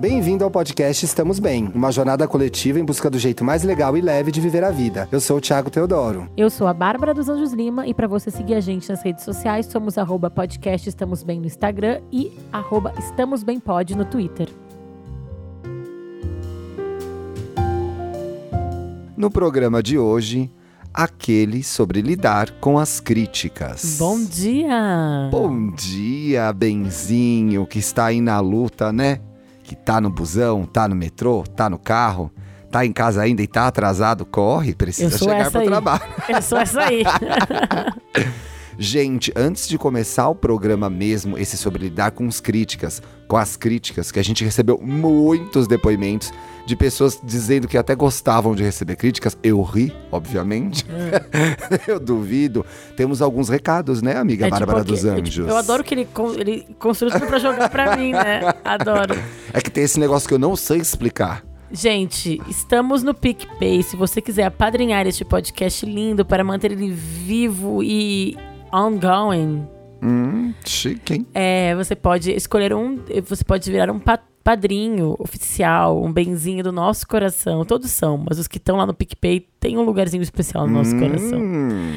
Bem-vindo ao podcast Estamos Bem, uma jornada coletiva em busca do jeito mais legal e leve de viver a vida. Eu sou o Thiago Teodoro. Eu sou a Bárbara dos Anjos Lima e para você seguir a gente nas redes sociais, somos arroba podcast Estamos Bem no Instagram e arroba Estamos Bem Pod no Twitter. No programa de hoje, aquele sobre lidar com as críticas. Bom dia! Bom dia, Benzinho, que está aí na luta, né? Que tá no busão, tá no metrô, tá no carro, tá em casa ainda e tá atrasado, corre, precisa chegar pro aí. trabalho. Eu sou essa aí. Gente, antes de começar o programa mesmo, esse sobre lidar com as críticas, com as críticas, que a gente recebeu muitos depoimentos de pessoas dizendo que até gostavam de receber críticas. Eu ri, obviamente. eu duvido. Temos alguns recados, né, amiga É tipo Bárbara aqui- dos é Anjos? tipo- eu adoro que ele, ele construiu tudo pra jogar pra mim, né? Adoro. É que tem esse negócio que eu não sei explicar. Gente, estamos no PicPay. Se você quiser apadrinhar este podcast lindo para manter ele vivo e ongoing, Hum, chique, hein? É, você pode escolher um. Você pode virar um pa- padrinho oficial, um benzinho do nosso coração. Todos são, mas os que estão lá no PicPay têm um lugarzinho especial no nosso coração. Hum,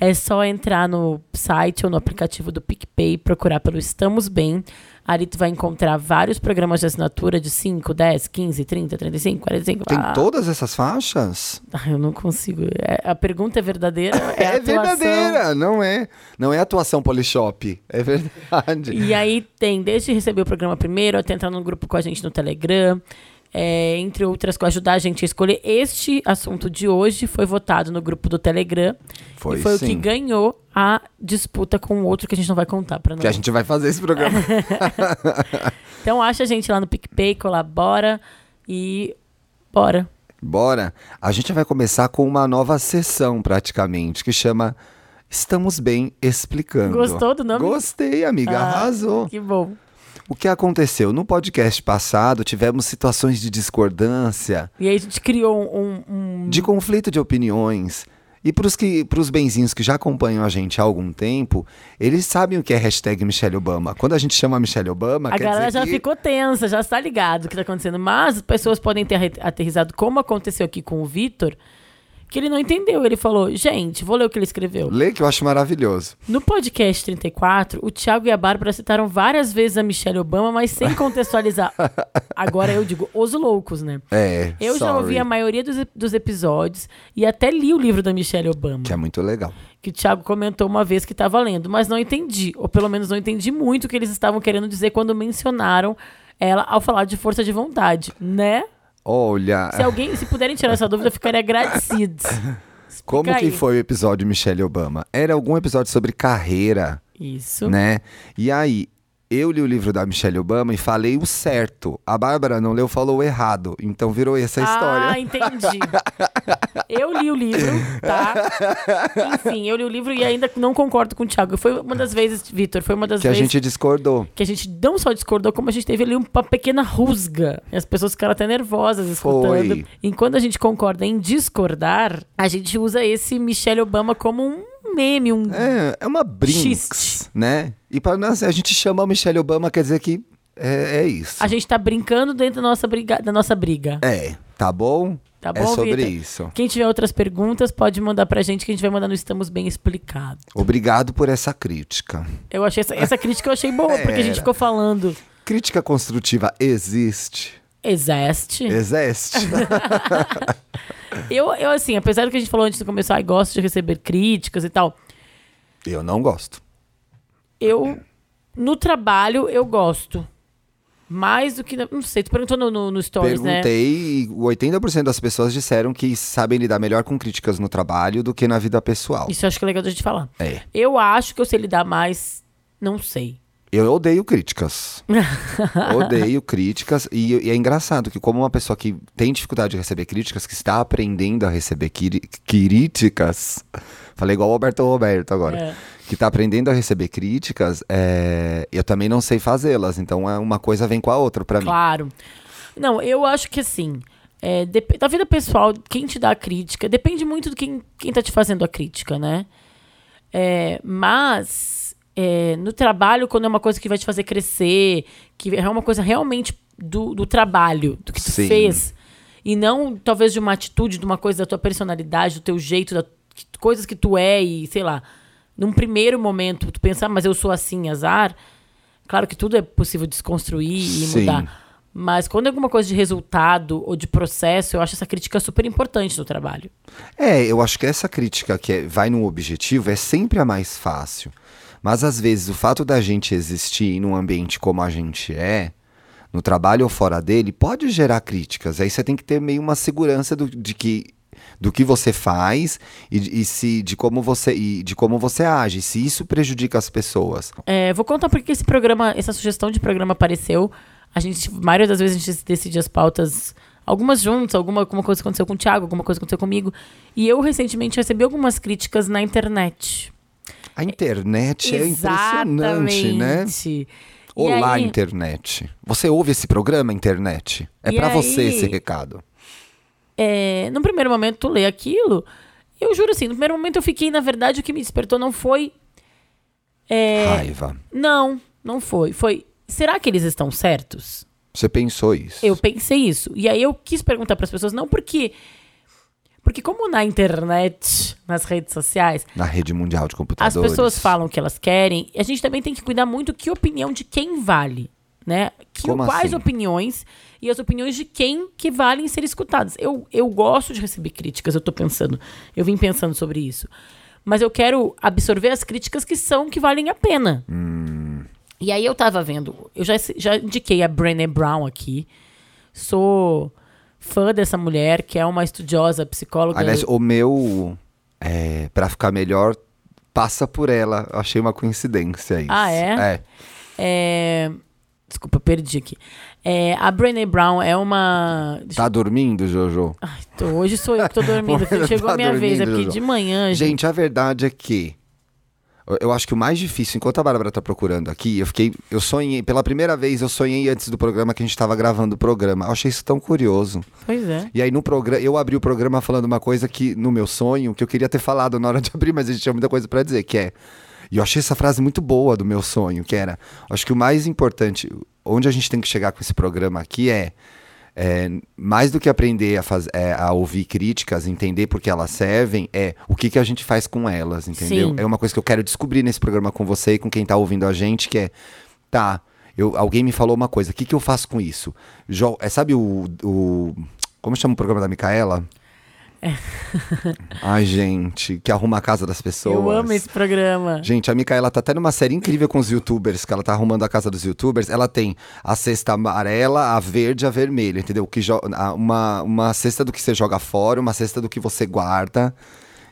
É só entrar no site ou no aplicativo do PicPay, procurar pelo Estamos Bem. Ali tu vai encontrar vários programas de assinatura de 5, 10, 15, 30, 35, 45. tem ah, todas essas faixas? ah, eu não consigo. É- a pergunta é verdadeira? É, É, verdadeira, não é? Não é atuação Polishop, é verdade. E aí tem, desde receber o programa primeiro, até entrar no grupo com a gente no Telegram, é, entre outras coisas, ajudar a gente a escolher. Este assunto de hoje foi votado no grupo do Telegram. Foi, e foi sim. o que ganhou a disputa com o outro que a gente não vai contar pra não. Que a gente vai fazer esse programa. Então acha a gente lá no PicPay, colabora e bora. Bora. A gente vai começar com uma nova sessão, praticamente, que chama Estamos Bem Explicando. Gostou do nome? Gostei, amiga. Ah. Arrasou. Que bom. O que aconteceu? No podcast passado, tivemos situações de discordância, E aí a gente criou um. um- de conflito de opiniões. E para os que, pros benzinhos que já acompanham a gente há algum tempo, eles sabem o que é hashtag Michelle Obama. Quando a gente chama Michelle Obama, A galera já que... ficou tensa, já está ligado o que está acontecendo. Mas as pessoas podem ter aterrizado, como aconteceu aqui com o Vitor, que ele não entendeu. Ele falou: gente, vou ler o que ele escreveu. Lê que eu acho maravilhoso. No podcast 34, o Thiago e a Bárbara citaram várias vezes a Michelle Obama, mas sem contextualizar. Agora eu digo, os loucos, né? É, Eu já sorry. ouvi a maioria dos, dos episódios e até li o livro da Michelle Obama, Que é muito legal. que o Thiago comentou uma vez que estava lendo, mas não entendi, ou pelo menos não entendi muito o que eles estavam querendo dizer quando mencionaram ela ao falar de força de vontade, né? Olha, Se alguém, se puderem tirar essa dúvida, eu ficaria agradecidos. como Explica que aí. foi o episódio Michelle Obama? Era algum episódio sobre carreira, Isso. né? E aí, eu li o livro da Michelle Obama e falei o certo. A Bárbara não leu, falou o errado. Então virou essa Ah, história. entendi. Eu li o livro, tá? Enfim, eu li o livro e ainda não concordo com o Thiago. Foi uma das vezes, Vitor, foi uma das Que a vezes gente discordou. que a gente não só discordou, como a gente teve ali uma pequena rusga. E as pessoas ficaram até nervosas escutando. Foi. Enquanto a gente concorda em discordar, a gente usa esse Michelle Obama como um meme, um. É, é uma brinks, Xiste. né? E para nós, a gente chama a Michelle Obama, quer dizer que é, é isso. A gente tá brincando dentro da nossa briga. Da nossa briga. É, tá bom? Tá é bom, sobre Vitor? isso. Quem tiver outras perguntas, pode mandar pra gente que a gente vai mandar no Estamos Bem Explicado. Obrigado por essa crítica. Eu achei essa, essa crítica eu achei boa, porque a gente ficou falando. Crítica construtiva existe? Existe. Existe? Eu, eu, assim, apesar do que a gente falou antes de começar, ai, gosto de receber críticas e tal. Eu não gosto. Eu, no trabalho, eu gosto. Mais do que. na- Não sei, tu perguntou no, no, no Stories, né? Perguntei e 80% das pessoas disseram que sabem lidar melhor com críticas no trabalho do que na vida pessoal. Isso eu acho que é legal da gente falar. É. Eu acho que eu sei lidar mais. Não sei. Eu odeio críticas. odeio críticas. E, e é engraçado que, como uma pessoa que tem dificuldade de receber críticas, que está aprendendo a receber críticas. Falei igual o Alberto Roberto agora. É. Que está aprendendo a receber críticas, é, eu também não sei fazê-las. Então, é uma coisa vem com a outra pra mim. Claro. Não, eu acho que assim. é, da vida pessoal, quem te dá a crítica, depende muito de quem, quem tá te fazendo a crítica, né? É, mas é, no trabalho, quando é uma coisa que vai te fazer crescer, que é uma coisa realmente do, do trabalho, do que tu Sim. fez, e não talvez de uma atitude, de uma coisa da tua personalidade, do teu jeito, da, que- coisas que tu é e sei lá. Num primeiro momento, tu pensar, mas eu sou assim, azar. Claro que tudo é possível desconstruir e Sim. mudar. Mas quando é alguma coisa de resultado ou de processo, eu acho essa crítica super importante no trabalho. É, eu acho que essa crítica que é- vai no objetivo é sempre a mais fácil. Mas às vezes o fato da gente existir num ambiente como a gente é, no trabalho ou fora dele, pode gerar críticas. Aí você tem que ter meio uma segurança do, de que do que você faz e, e se de como você e de como você age, se isso prejudica as pessoas. É, vou contar porque esse programa, essa sugestão de programa apareceu. A gente, maioria das vezes, a gente decide as pautas, algumas juntas, alguma, alguma coisa aconteceu com o Thiago, alguma coisa aconteceu comigo. E eu recentemente recebi algumas críticas na internet. A internet é impressionante, né? Olá, aí- internet. Você ouve esse programa, internet? É E pra você aí- esse recado. é, no primeiro momento tu lê aquilo, eu juro assim, no primeiro momento eu fiquei, na verdade, o que me despertou não foi. é, Raiva. não, não foi. Foi. Será que eles estão certos? Você pensou isso? Eu pensei isso. E aí eu quis perguntar para as pessoas, não porque. Porque, como na internet, nas redes sociais, Na rede mundial de as computadores. pessoas falam o que elas querem, a gente também tem que cuidar muito que opinião de quem vale. Né? Que, Como quais assim? opiniões e as opiniões de quem que valem ser escutadas. Eu, eu gosto de receber críticas, eu tô pensando. Eu vim pensando sobre isso. Mas eu quero absorver as críticas que são que valem a pena. Hum. E aí eu tava vendo, eu já, já indiquei a Brené Brown aqui. Sou fã dessa mulher, que é uma estudiosa, psicóloga. Aliás, o meu, é, pra ficar melhor, passa por ela. Eu achei uma coincidência isso. Ah, é? É. É, Desculpa, perdi aqui. É, a Brené Brown é uma. deixa Tá dormindo, Jojo? Ai, tô- hoje sou eu que tô dormindo. Tá Chegou a minha vez, é porque dormindo, de manhã. gente. Gente, a verdade é que eu- acho que o mais difícil, enquanto a Bárbara tá procurando aqui, eu fiquei. Eu sonhei, pela primeira vez, eu sonhei antes do programa que a gente tava gravando o programa. Eu achei isso tão curioso. Pois é. E aí no programa, eu abri o programa falando uma coisa que, no meu sonho, que eu queria ter falado na hora de abrir, mas a gente tinha muita coisa pra dizer, que é. E eu achei essa frase muito boa do meu sonho, que era. Acho que o mais importante, onde a gente tem que chegar com esse programa aqui é. É, mais do que aprender a, faz, é, a ouvir críticas, entender por que elas servem, é o que, que a gente faz com elas, entendeu? Sim. É uma coisa que eu quero descobrir nesse programa com você e com quem tá ouvindo a gente, que é, tá, eu, alguém me falou uma coisa, o que, que eu faço com isso? Jo, é, sabe o, o. Como chama o programa da Micaela? Ai, gente, que arruma a casa das pessoas. Eu amo esse programa. Gente, a Micaela tá até numa série incrível com os youtubers, que ela tá arrumando a casa dos youtubers. Ela tem a cesta amarela, a verde e a vermelha, entendeu? Que uma, uma cesta do que você joga fora, uma cesta do que você guarda.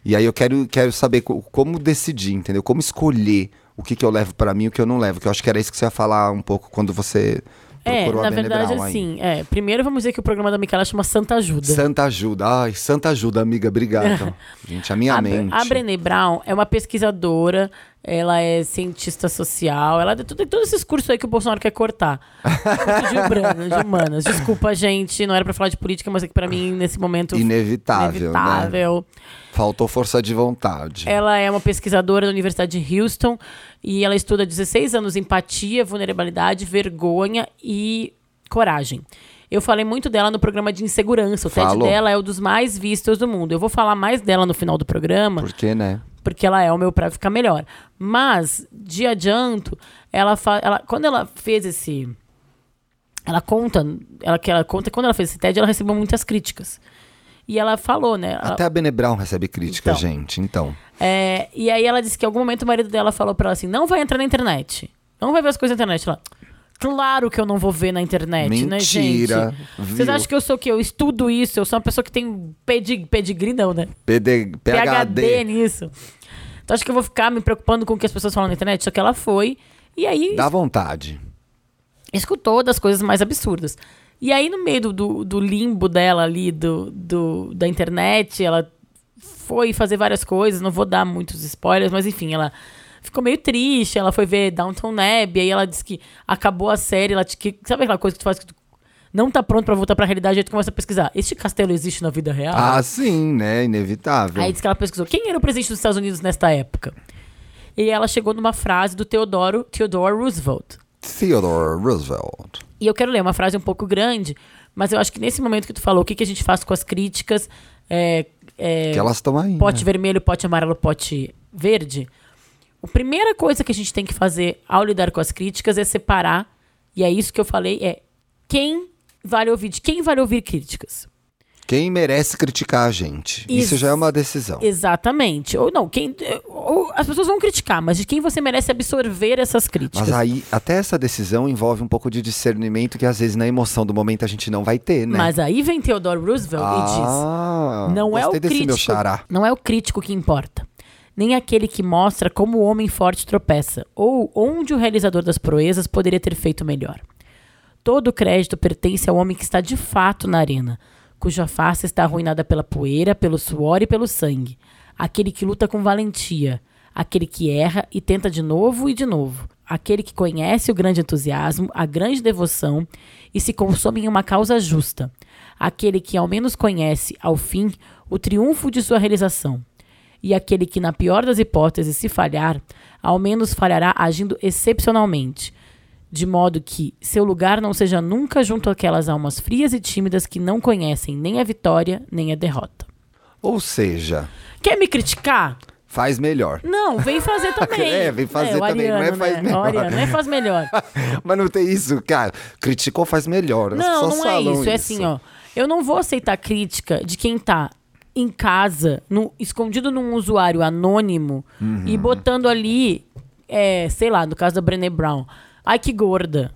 E aí eu quero, quero saber co- como decidir, entendeu? Como escolher o que, que eu levo pra mim e o que eu não levo. Que eu acho que era isso que você ia falar um pouco quando você É, na verdade, assim, é, primeiro vamos dizer que o programa da Micaela chama Santa Ajuda. Santa ajuda. Ai, santa ajuda, amiga. Obrigado. Gente, a minha a, mente. a Brené Brown é uma pesquisadora, ela é cientista social, ela tem tudo- todos esses cursos aí que o Bolsonaro quer cortar. De, humanas, de humanas. Desculpa, gente, não era pra falar de política, mas é que pra mim, nesse momento, Inevitável, né? inevitável. Faltou força de vontade. Ela é uma pesquisadora da Universidade de Houston e ela estuda há 16 anos empatia, vulnerabilidade, vergonha e coragem. Eu falei muito dela no programa de insegurança. O TED Falou. dela é um dos mais vistos do mundo. Eu vou falar mais dela no final do programa, Por quê, né? Porque ela é o meu pra ficar melhor. Mas, de adianto, ela, ela quando ela fez esse. Ela conta, ela, que ela conta, quando ela fez esse TED, ela recebeu muitas críticas. E ela falou, né? ela- Até a Bene Brown recebe crítica, Então. gente. Então. é, e aí ela disse que em algum momento o marido dela falou pra ela assim: não vai entrar na internet. Não vai ver as coisas na internet. Ela, claro que eu não vou ver na internet, né, gente? Mentira. Vocês viu? acham que eu sou o quê? Eu estudo isso, eu sou uma pessoa que tem pedi, pedigree, não, né? PD, PHD PHD. nisso. Então acho que eu vou ficar me preocupando com o que as pessoas falam na internet. Só que ela foi. E aí Dá vontade. escutou das coisas mais absurdas. E aí, no meio do, do, do limbo dela ali, do, do, da internet, ela foi fazer várias coisas. Não vou dar muitos spoilers, mas enfim, ela ficou meio triste. Ela foi ver Downton Abbey. Aí ela disse que acabou a série. Ela, que, sabe aquela coisa que tu faz que tu não tá pronto pra voltar pra realidade? Aí tu começa a pesquisar. Este castelo existe na vida real? Ah, sim, né? Inevitável. Aí disse que ela pesquisou. Quem era o presidente dos Estados Unidos nesta época? E ela chegou numa frase do Teodoro, Theodore Roosevelt. Theodore Roosevelt. E eu quero ler uma frase um pouco grande, mas eu acho que nesse momento que tu falou, o que, que a gente faz com as críticas, é, é, Que elas estão aí. pote né? vermelho, pote amarelo, pote verde. A primeira coisa que a gente tem que fazer ao lidar com as críticas é separar, e é isso que eu falei, é quem vale ouvir, de quem vale ouvir críticas. Quem merece criticar a gente? Isso Ex- já é uma decisão. Exatamente. Ou não, quem. Ou as pessoas vão criticar, mas de quem você merece absorver essas críticas. Mas aí, até essa decisão envolve um pouco de discernimento que às vezes na emoção do momento a gente não vai ter, né? Mas aí vem Theodore Roosevelt e diz: ah, não é o crítico, não é o crítico que importa, nem aquele que mostra como o homem forte tropeça, ou onde o realizador das proezas poderia ter feito melhor. Todo o crédito pertence ao homem que está de fato na arena, cuja face está arruinada pela poeira, pelo suor e pelo sangue. Aquele que luta com valentia, aquele que erra e tenta de novo e de novo. Aquele que conhece o grande entusiasmo, a grande devoção e se consome em uma causa justa. Aquele que ao menos conhece, ao fim, o triunfo de sua realização. E aquele que, na pior das hipóteses, se falhar, ao menos falhará agindo excepcionalmente, de modo que seu lugar não seja nunca junto àquelas almas frias e tímidas que não conhecem nem a vitória nem a derrota. Ou seja, Quer me criticar? faz melhor. Não, vem fazer também. É, vem fazer o também, não é Ariano, faz né? melhor. O Ariano, não é faz melhor. Mas não tem isso, cara. Criticou, faz melhor. Não, não é falam isso. É assim, ó. Eu não vou aceitar crítica de quem tá em casa, no- escondido num usuário anônimo Uhum. e botando ali, é, sei lá, no caso da Brené Brown. Ai, que gorda.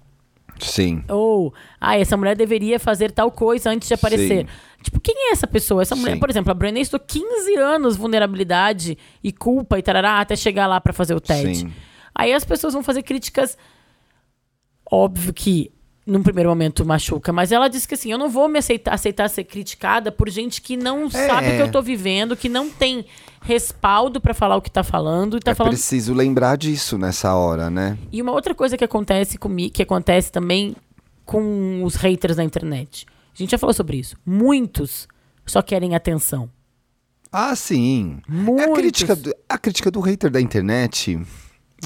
Sim. Ou, ah, essa mulher deveria fazer tal coisa antes de aparecer. Sim. Tipo, quem é essa pessoa? Essa mulher, Sim. por exemplo, a Brené estudou 15 anos vulnerabilidade e culpa e tarará até chegar lá pra fazer o TED. Sim. Aí as pessoas vão fazer críticas. Óbvio que num primeiro momento machuca, mas ela disse que assim, eu não vou me aceitar, aceitar ser criticada por gente que não sabe o que eu tô vivendo, que não tem respaldo pra falar o que tá falando e tá é falando preciso lembrar disso nessa hora, né? e uma outra coisa que acontece comigo, que acontece também com os haters na internet. A gente já falou sobre isso. Muitos só querem atenção. Ah, sim. É a Muitos. crítica, do, a crítica do hater da internet.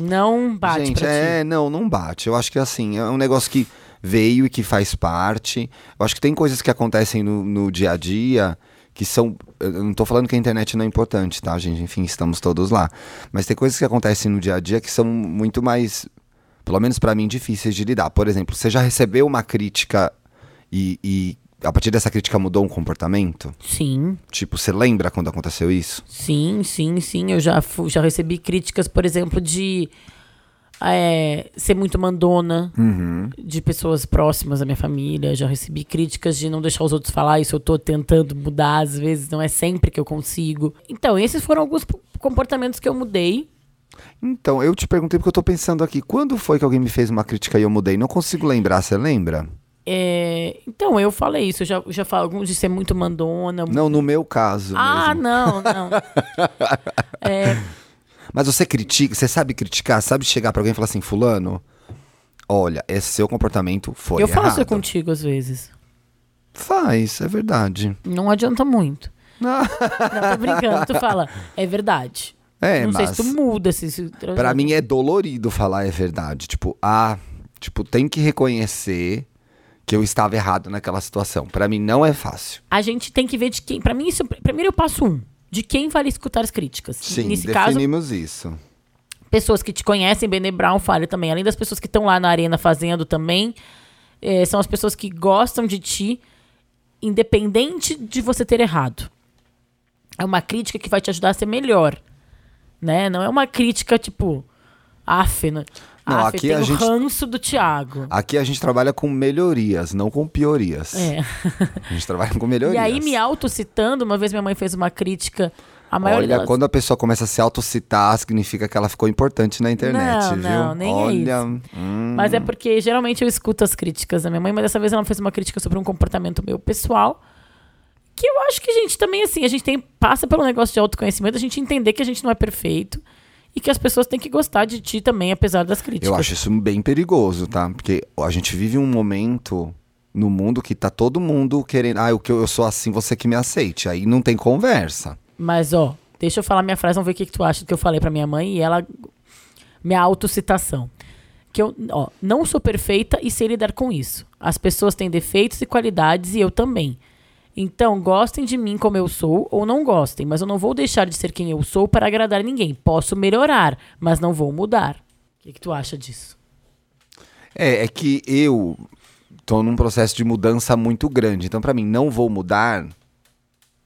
Não bate gente, é, ti. não, não bate. Eu acho que assim, é um negócio que veio e que faz parte. Eu acho que tem coisas que acontecem no, no dia a dia que são. Eu não tô falando que a internet não é importante, tá, gente? Enfim, estamos todos lá. Mas tem coisas que acontecem no dia a dia que são muito mais, pelo menos pra mim, difíceis de lidar. Por exemplo, você já recebeu uma crítica e, e a partir dessa crítica mudou um comportamento? Sim, Tipo, você lembra quando aconteceu isso? sim, sim, sim. Eu já, já recebi críticas, por exemplo, de é, ser muito mandona Uhum. de pessoas próximas da minha família. Já recebi críticas de não deixar os outros falar. Isso eu tô tentando mudar, às vezes não é sempre que eu consigo. Então, esses foram alguns comportamentos que eu mudei. Então, eu te perguntei porque eu tô pensando aqui, quando foi que alguém me fez uma crítica e eu mudei? Não consigo lembrar, você lembra? É, então, eu falei isso. Eu já, já falo alguns de ser muito mandona. Não, no meu caso ah, mesmo. não, não. É, Mas você critica, você sabe criticar, sabe chegar pra alguém e falar assim, fulano, olha, esse seu comportamento foi eu faço errado. contigo às vezes. Faz, é verdade. Não adianta muito. Ah, Não, tô brincando. Tu fala, é verdade. É, não sei mas se tu muda. Se, se, pra mim é dolorido falar é verdade. Tipo, ah, tipo, tem que reconhecer que eu estava errado naquela situação. Pra mim não é fácil. A gente tem que ver de quem. Pra mim, isso. Primeiro eu passo um. De quem vale escutar as críticas. Sim, Nesse caso, definimos isso. pessoas que te conhecem, Bene Brown fala também. Além das pessoas que estão lá na arena fazendo também, eh, são as pessoas que gostam de ti, independente de você ter errado. É uma crítica que vai te ajudar a ser melhor. Né? Não é uma crítica tipo. Af, né? Não, Af, aqui a o gente- ranço do Thiago. Aqui a gente trabalha com melhorias, não com piorias. É. A gente trabalha com melhorias. E aí, me autocitando, uma vez minha mãe fez uma crítica. A maioria Olha, delas- quando a pessoa começa a se autocitar, significa que ela ficou importante na internet, Não, viu? não, nem é Olha, isso. hum, Mas é porque geralmente eu escuto as críticas da minha mãe, mas dessa vez ela fez uma crítica sobre um comportamento meu pessoal. Que eu acho que a gente também, assim, a gente tem, passa pelo negócio de autoconhecimento, a gente entender que a gente não é perfeito e que as pessoas têm que gostar de ti também, apesar das críticas. eu acho isso bem perigoso, tá? Porque a gente vive um momento no mundo que tá todo mundo querendo, ah, eu eu sou assim, você que me aceite. Aí não tem conversa. Mas, ó, deixa eu falar minha frase, vamos ver o que, que tu acha do que eu falei pra minha mãe. E ela minha autocitação. Que eu, ó, não sou perfeita e sei lidar com isso. As pessoas têm defeitos e qualidades e eu também. Então, gostem de mim como eu sou ou não gostem, mas eu não vou deixar de ser quem eu sou para agradar ninguém. Posso melhorar, mas não vou mudar. O que, que tu acha disso? É, é que eu tô num processo de mudança muito grande. Então, pra mim, não vou mudar.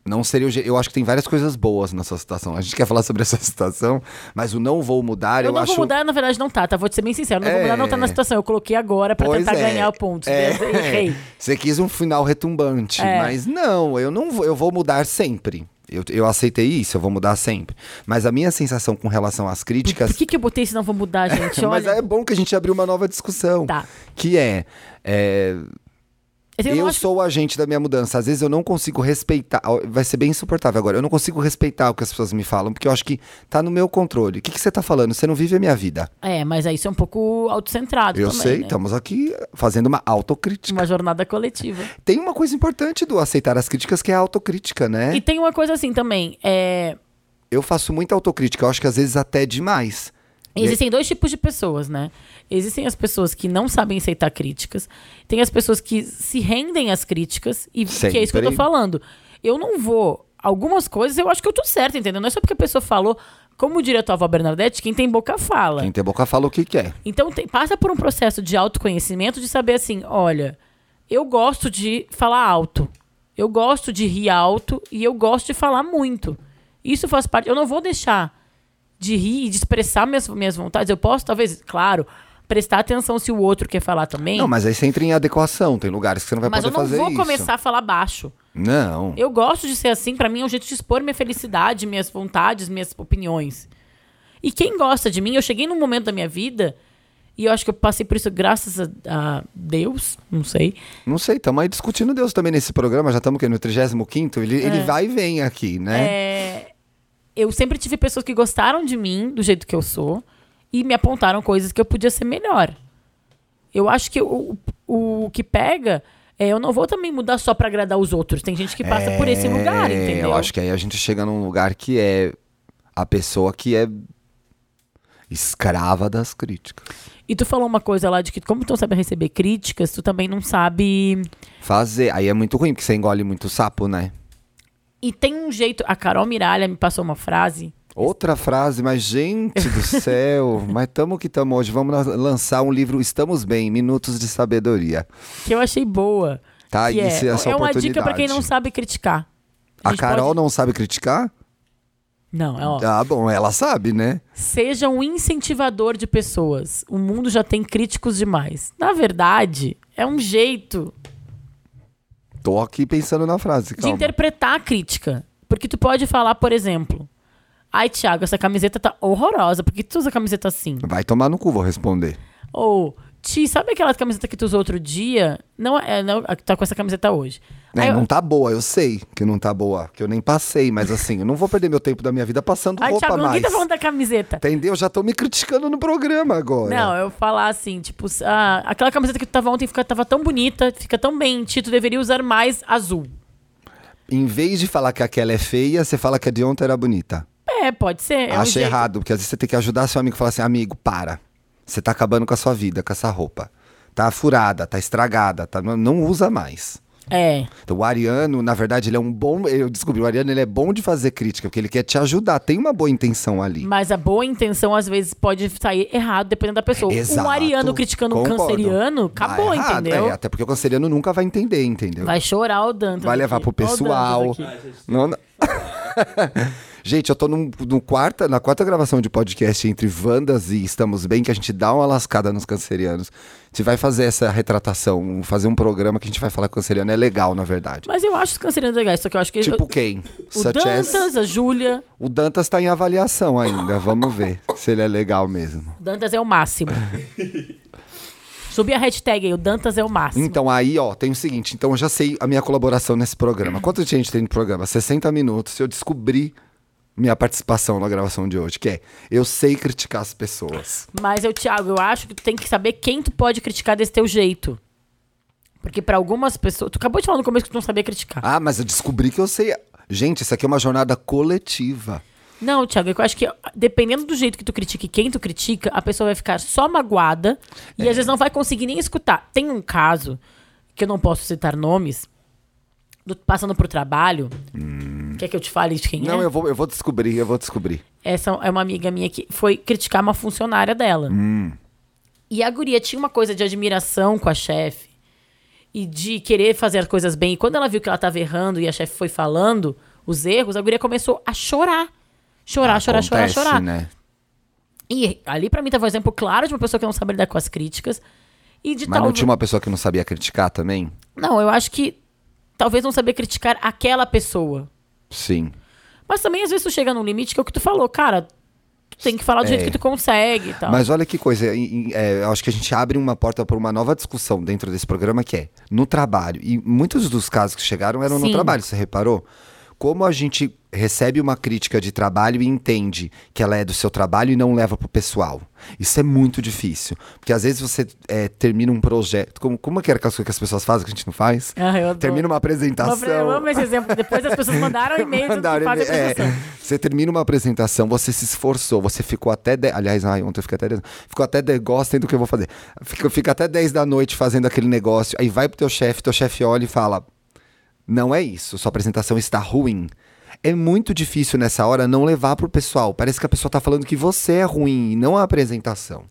Não seria o Eu acho que tem várias coisas boas nessa situação. A gente quer falar sobre essa situação, mas o não vou mudar, Eu, eu, não acho. vou mudar, na verdade, não tá, tá? Vou te ser bem sincero. Não vou É. mudar, não tá na situação. Eu coloquei agora pra Pois tentar é. ganhar o ponto. É. Errei. Você quis um final retumbante, É. mas não, eu não vou, eu vou mudar sempre. Eu, eu aceitei isso, eu vou mudar sempre. Mas a minha sensação com relação às críticas. Por que, que eu botei se não vou mudar, gente? Mas Olha. é bom que a gente abriu uma nova discussão. Tá. Que é, é, Eu, eu sou o agente da minha mudança. Às vezes eu não consigo respeitar. Vai ser bem insuportável agora. Eu não consigo respeitar o que as pessoas me falam, porque eu acho que tá no meu controle. O que, que você tá falando? Você não vive a minha vida. É, mas aí isso é um pouco autocentrado Eu também, sei, né? estamos aqui fazendo uma autocrítica. Uma jornada coletiva. Tem uma coisa importante do aceitar as críticas, que é a autocrítica, né? E tem uma coisa assim também. É, Eu faço muita autocrítica, eu acho que às vezes até demais. Existem dois tipos de pessoas, né? Existem as pessoas que não sabem aceitar críticas, tem as pessoas que se rendem às críticas, e que é isso que eu tô Sempre. falando. Eu não vou. Algumas coisas eu acho que eu tô certa, entendeu? Não é só porque a pessoa falou, como diria a tua avó Bernadette, quem tem boca fala. Quem tem boca fala o que quer. Então tem- passa por um processo de autoconhecimento de saber assim, olha, eu gosto de falar alto. Eu gosto de rir alto e eu gosto de falar muito. Isso faz parte. Eu não vou deixar de rir e de expressar minhas, minhas vontades. Eu posso, talvez, claro, prestar atenção se o outro quer falar também. Não, mas aí você entra em adequação. Tem lugares que você não vai mas eu poder não fazer vou isso. começar a falar baixo. Não. Eu gosto de ser assim, pra mim é um jeito de expor minha felicidade, minhas vontades, minhas opiniões. E quem gosta de mim, eu cheguei num momento da minha vida, e eu acho que eu passei por isso graças a, a Deus, não sei. Não sei, estamos aí discutindo Deus também nesse programa. Já estamos no 35 ele, ele vai e vem aqui, né? É, eu sempre tive pessoas que gostaram de mim, do jeito que eu sou, e me apontaram coisas que eu podia ser melhor. Eu acho que o, o, o que pega é eu não vou também mudar só pra agradar os outros. Tem gente que passa por esse lugar, É, entendeu? Eu acho que aí a gente chega num lugar que é a pessoa que é escrava das críticas. E tu falou uma coisa lá de que, como tu não sabe receber críticas, tu também não sabe. Fazer. Aí é muito ruim, porque você engole muito sapo, né? E tem um jeito. A Carol Miralha me passou uma frase. Outra frase, mas gente do céu, mas tamo que tamo hoje. Vamos lan- lançar um livro Estamos Bem, Minutos de Sabedoria. que eu achei boa. Tá, que isso é essa é uma dica pra quem não sabe criticar. A gente Carol pode- não sabe criticar? Não, é ó. Ah, bom, ela sabe, né? Seja um incentivador de pessoas. O mundo já tem críticos demais. Na verdade, é um jeito Tô aqui pensando na frase, de calma. interpretar a crítica. Porque tu pode falar, por exemplo, ai, Thiago, essa camiseta tá horrorosa. Por que tu usa camiseta assim? Vai tomar no cu, vou responder. Ou, Ti, sabe aquela camiseta que tu usou outro dia? Não, é, não, tá com essa camiseta hoje. É, eu- não tá boa, eu sei que não tá boa, que eu nem passei, mas assim, eu não vou perder meu tempo da minha vida passando Ai, roupa Thiago, ninguém mais. tá falando da camiseta. Entendeu? Já tô me criticando no programa agora. Não, eu falar assim, tipo, ah, aquela camiseta que tu tava ontem fica, tava tão bonita, fica tão bem em ti, tu deveria usar mais azul. Em vez de falar que aquela é feia, você fala que a de ontem era bonita. É, pode ser. É um Acho jeito. errado, porque às vezes você tem que ajudar seu amigo e falar assim, amigo, para. Você tá acabando com a sua vida, com essa roupa. Tá furada, tá estragada, tá, não, usa mais. É. Então, o Ariano, na verdade, ele é um bom. Eu descobri, o Ariano ele é bom de fazer crítica, porque ele quer te ajudar. Tem uma boa intenção ali. Mas a boa intenção, às vezes, pode sair errado, dependendo da pessoa. Exato. Um ariano criticando um Concordo. canceriano, Tá acabou, errado, entendeu? É, até porque o canceriano nunca vai entender, entendeu? Vai chorar o Dantas. Vai levar aqui. pro pessoal. Não, não. gente, eu tô num, no quarta, na quarta gravação de podcast entre Vandas e Estamos Bem, que a gente dá uma lascada nos cancerianos. A gente vai fazer essa retratação, fazer um programa que a gente vai falar canceriano. É legal, na verdade. Mas eu acho os cancerianos legais, só que eu acho que... Tipo eu- quem? o Such as- Dantas, a Júlia... O Dantas tá em avaliação ainda. Vamos ver se ele é legal mesmo. O Dantas é o máximo. Subir a hashtag aí, o Dantas é o máximo. Então aí, ó, tem o seguinte. Então eu já sei a minha colaboração nesse programa. Quanto gente tem no programa? 60 minutos. Eu descobri minha participação na gravação de hoje, que é eu sei criticar as pessoas. Mas eu, Thiago, eu acho que tu tem que saber quem tu pode criticar desse teu jeito. Porque pra algumas pessoas... Tu acabou de falar no começo que tu não sabia criticar. Ah, mas eu descobri que eu sei. Gente, isso aqui é uma jornada coletiva. Não, Thiago, eu acho que dependendo do jeito que tu critica e quem tu critica, a pessoa vai ficar só magoada e às vezes não vai conseguir nem escutar. Tem um caso, que eu não posso citar nomes, do- passando por trabalho. Quer que eu te fale de quem Não, é? eu vou, eu vou descobrir, eu vou descobrir. Essa é uma amiga minha que foi criticar uma funcionária dela. Hum. E a guria tinha uma coisa de admiração com a chefe e de querer fazer as coisas bem. E quando ela viu que ela estava errando e a chefe foi falando os erros, a guria começou a chorar. Chorar, chorar, chorar, Acontece, chorar. Né? E ali pra mim tava um exemplo claro de uma pessoa que não sabe lidar com as críticas. E de Mas tal... não tinha uma pessoa que não sabia criticar também? Não, eu acho que talvez não saber criticar aquela pessoa. Sim. Mas também às vezes tu chega num limite que é o que tu falou, cara, tu tem que falar do jeito É. que tu consegue e tal. Mas olha que coisa, é, eu acho que a gente abre uma porta para uma nova discussão dentro desse programa que é no trabalho. E muitos dos casos que chegaram eram no Sim. trabalho, você reparou? Como a gente recebe uma crítica de trabalho e entende que ela é do seu trabalho e não leva pro pessoal. Isso é muito difícil. Porque às vezes você é, termina um projeto. Como, como é que era aquelas coisas que as pessoas fazem que a gente não faz? Ah. Termina uma apresentação. Eu amo esse exemplo. Depois as pessoas mandaram e-mail Mandaram e-mail, é, você termina uma apresentação, você se esforçou, você ficou até. De... Aliás, ai, ontem eu fiquei até. de- Ficou até. De... Gostem do que eu vou fazer. Fica, fica até 10 da noite fazendo aquele negócio. Aí vai pro teu chefe, teu chefe olha e fala: Não é isso, sua apresentação está ruim. É muito difícil nessa hora não levar pro pessoal. Parece que a pessoa tá falando que você é ruim e não a apresentação.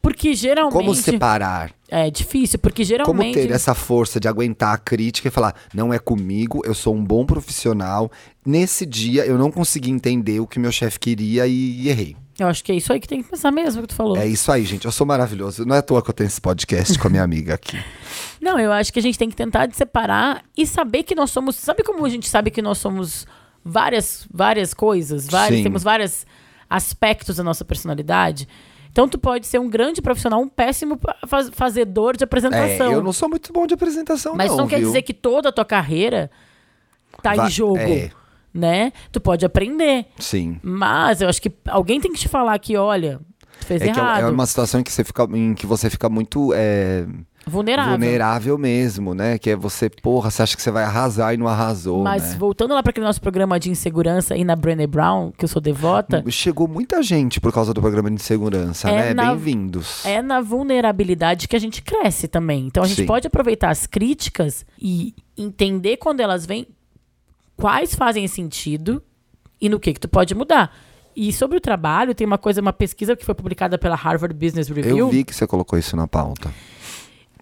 Porque geralmente. Como separar? É difícil, porque Como geralmente. ter essa força de aguentar a crítica e falar: não é comigo, eu sou um bom profissional. Nesse dia eu não consegui entender o que meu chefe queria e errei. Eu acho que é isso aí que tem que pensar mesmo que tu falou. É isso aí, gente. Eu sou maravilhoso. Não é à toa que eu tenho esse podcast com a minha amiga aqui. Não, eu acho que a gente tem que tentar de separar e saber que nós somos. Sabe como a gente sabe que nós somos várias, várias coisas? Várias, Sim. temos vários aspectos da nossa personalidade. Então tu pode ser um grande profissional, um péssimo faz- fazedor de É, apresentação. eu não sou muito bom de apresentação, Mas não. não quer viu? dizer que toda a tua carreira tá Va- em jogo. é. Né? Tu pode aprender. Sim. Mas eu acho que alguém tem que te falar que, olha, tu fez É que é- errado. é uma situação em que você fica, em que você fica muito é, vulnerável. vulnerável mesmo, né? Que é você, porra, você acha que você vai arrasar e não arrasou, Mas né? voltando lá para aquele nosso programa de insegurança aí na Brené Brown, que eu sou devota, Chegou muita gente por causa do programa de segurança, É né? Bem-vindos. é na vulnerabilidade que a gente cresce também. Então a gente Sim. pode aproveitar as críticas e entender quando elas vêm, quais fazem sentido e no que que tu pode mudar. E sobre o trabalho, tem uma coisa, uma pesquisa que foi publicada pela Harvard Business Review, Eu vi que você colocou isso na pauta.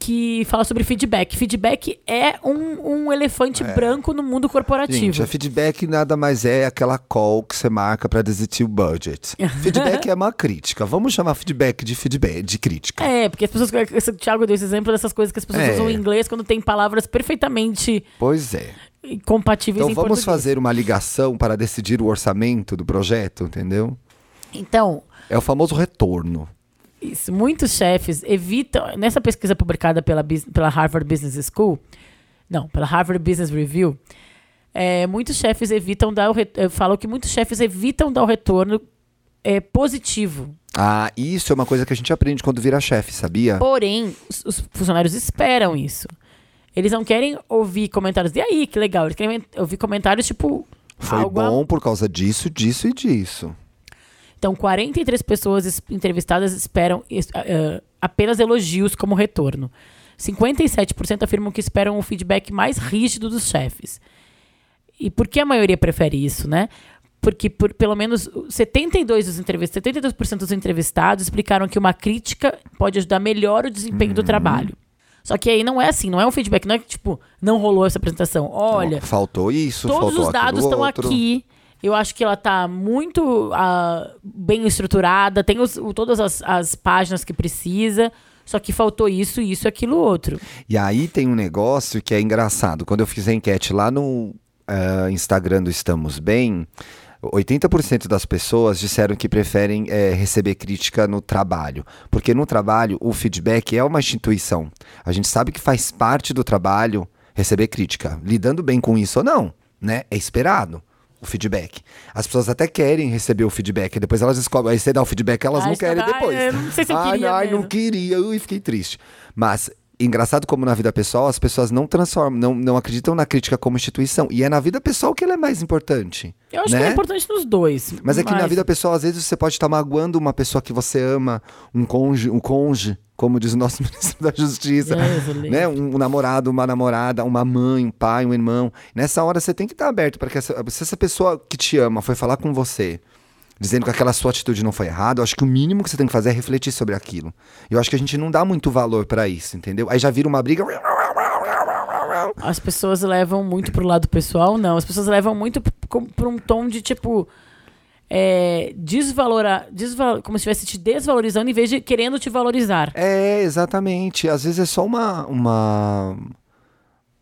que fala sobre feedback. Feedback é um, um elefante branco no mundo corporativo. Gente, feedback nada mais é aquela call que você marca pra desistir o budget. feedback é uma crítica. Vamos chamar feedback de feedback, de crítica. É, porque as pessoas. O Thiago deu esse exemplo dessas coisas que as pessoas É. usam em inglês quando tem palavras perfeitamente Pois é. Compatíveis Então em vamos português. fazer uma ligação para decidir o orçamento do projeto, entendeu? Então, É o famoso retorno. isso, muitos chefes evitam. Nessa pesquisa publicada pela, pela Harvard Business School, não, pela Harvard Business Review, é, muitos chefes evitam dar o re- falam que muitos chefes evitam dar o retorno é, positivo. Ah, isso é uma coisa que a gente aprende quando vira chefe, sabia? Porém, os, os funcionários esperam isso. Eles não querem ouvir comentários. E aí, que legal. Eles querem ouvir comentários tipo. Foi algo bom por causa disso, disso e disso. Então, 43 pessoas es- entrevistadas esperam es- ah, apenas elogios como retorno. 57% afirmam que esperam um feedback mais rígido dos chefes. E por que a maioria prefere isso, né? Porque por pelo menos 72 dos entrevistados, 72% dos entrevistados explicaram que uma crítica pode ajudar melhor o desempenho do trabalho. Só que aí não é assim, não é um feedback, não é que tipo, não rolou essa apresentação. Olha, faltou isso, Todos faltou os dados estão outro. aqui. Eu acho que ela tá muito ah, bem estruturada, tem os- o- todas as, as páginas que precisa, só que faltou isso, isso e aquilo outro. E aí tem um negócio que é engraçado. Quando eu fiz a enquete lá no ah, Instagram do Estamos Bem, 80% das pessoas disseram que preferem eh, receber crítica no trabalho. Porque no trabalho o feedback é uma instituição. A gente sabe que faz parte do trabalho receber crítica. Lidando bem com isso ou não, né? É esperado. O feedback. As pessoas até querem receber o feedback, depois elas descobrem. Aí você dá o feedback, elas Ai, não você querem dá- depois. ai, eu não sei se eu ai, queria ai, não queria, ui, fiquei triste. Mas engraçado como na vida pessoal as pessoas não transformam, não, não acreditam na crítica como instituição. E é na vida pessoal que ela é mais importante. Eu acho né? que é importante nos dois. Mas é que na vida pessoal, às vezes, você pode estar magoando uma pessoa que você ama, um conge, um conge, como diz o nosso ministro da Justiça. Livre. né? um, um namorado, uma namorada, uma mãe, um pai, um irmão. Nessa hora você tem que estar aberto para que essa, se essa pessoa que te ama foi falar com você, dizendo que aquela sua atitude não foi errada, eu acho que o mínimo que você tem que fazer é refletir sobre aquilo. Eu acho que a gente não dá muito valor para isso, entendeu? Aí já vira uma briga. As pessoas levam muito pro lado pessoal, não. As pessoas levam muito pra um tom de tipo. É, desvalorar. Desval, como se estivesse te desvalorizando em vez de querendo te valorizar. É, exatamente. Às vezes é só uma, uma,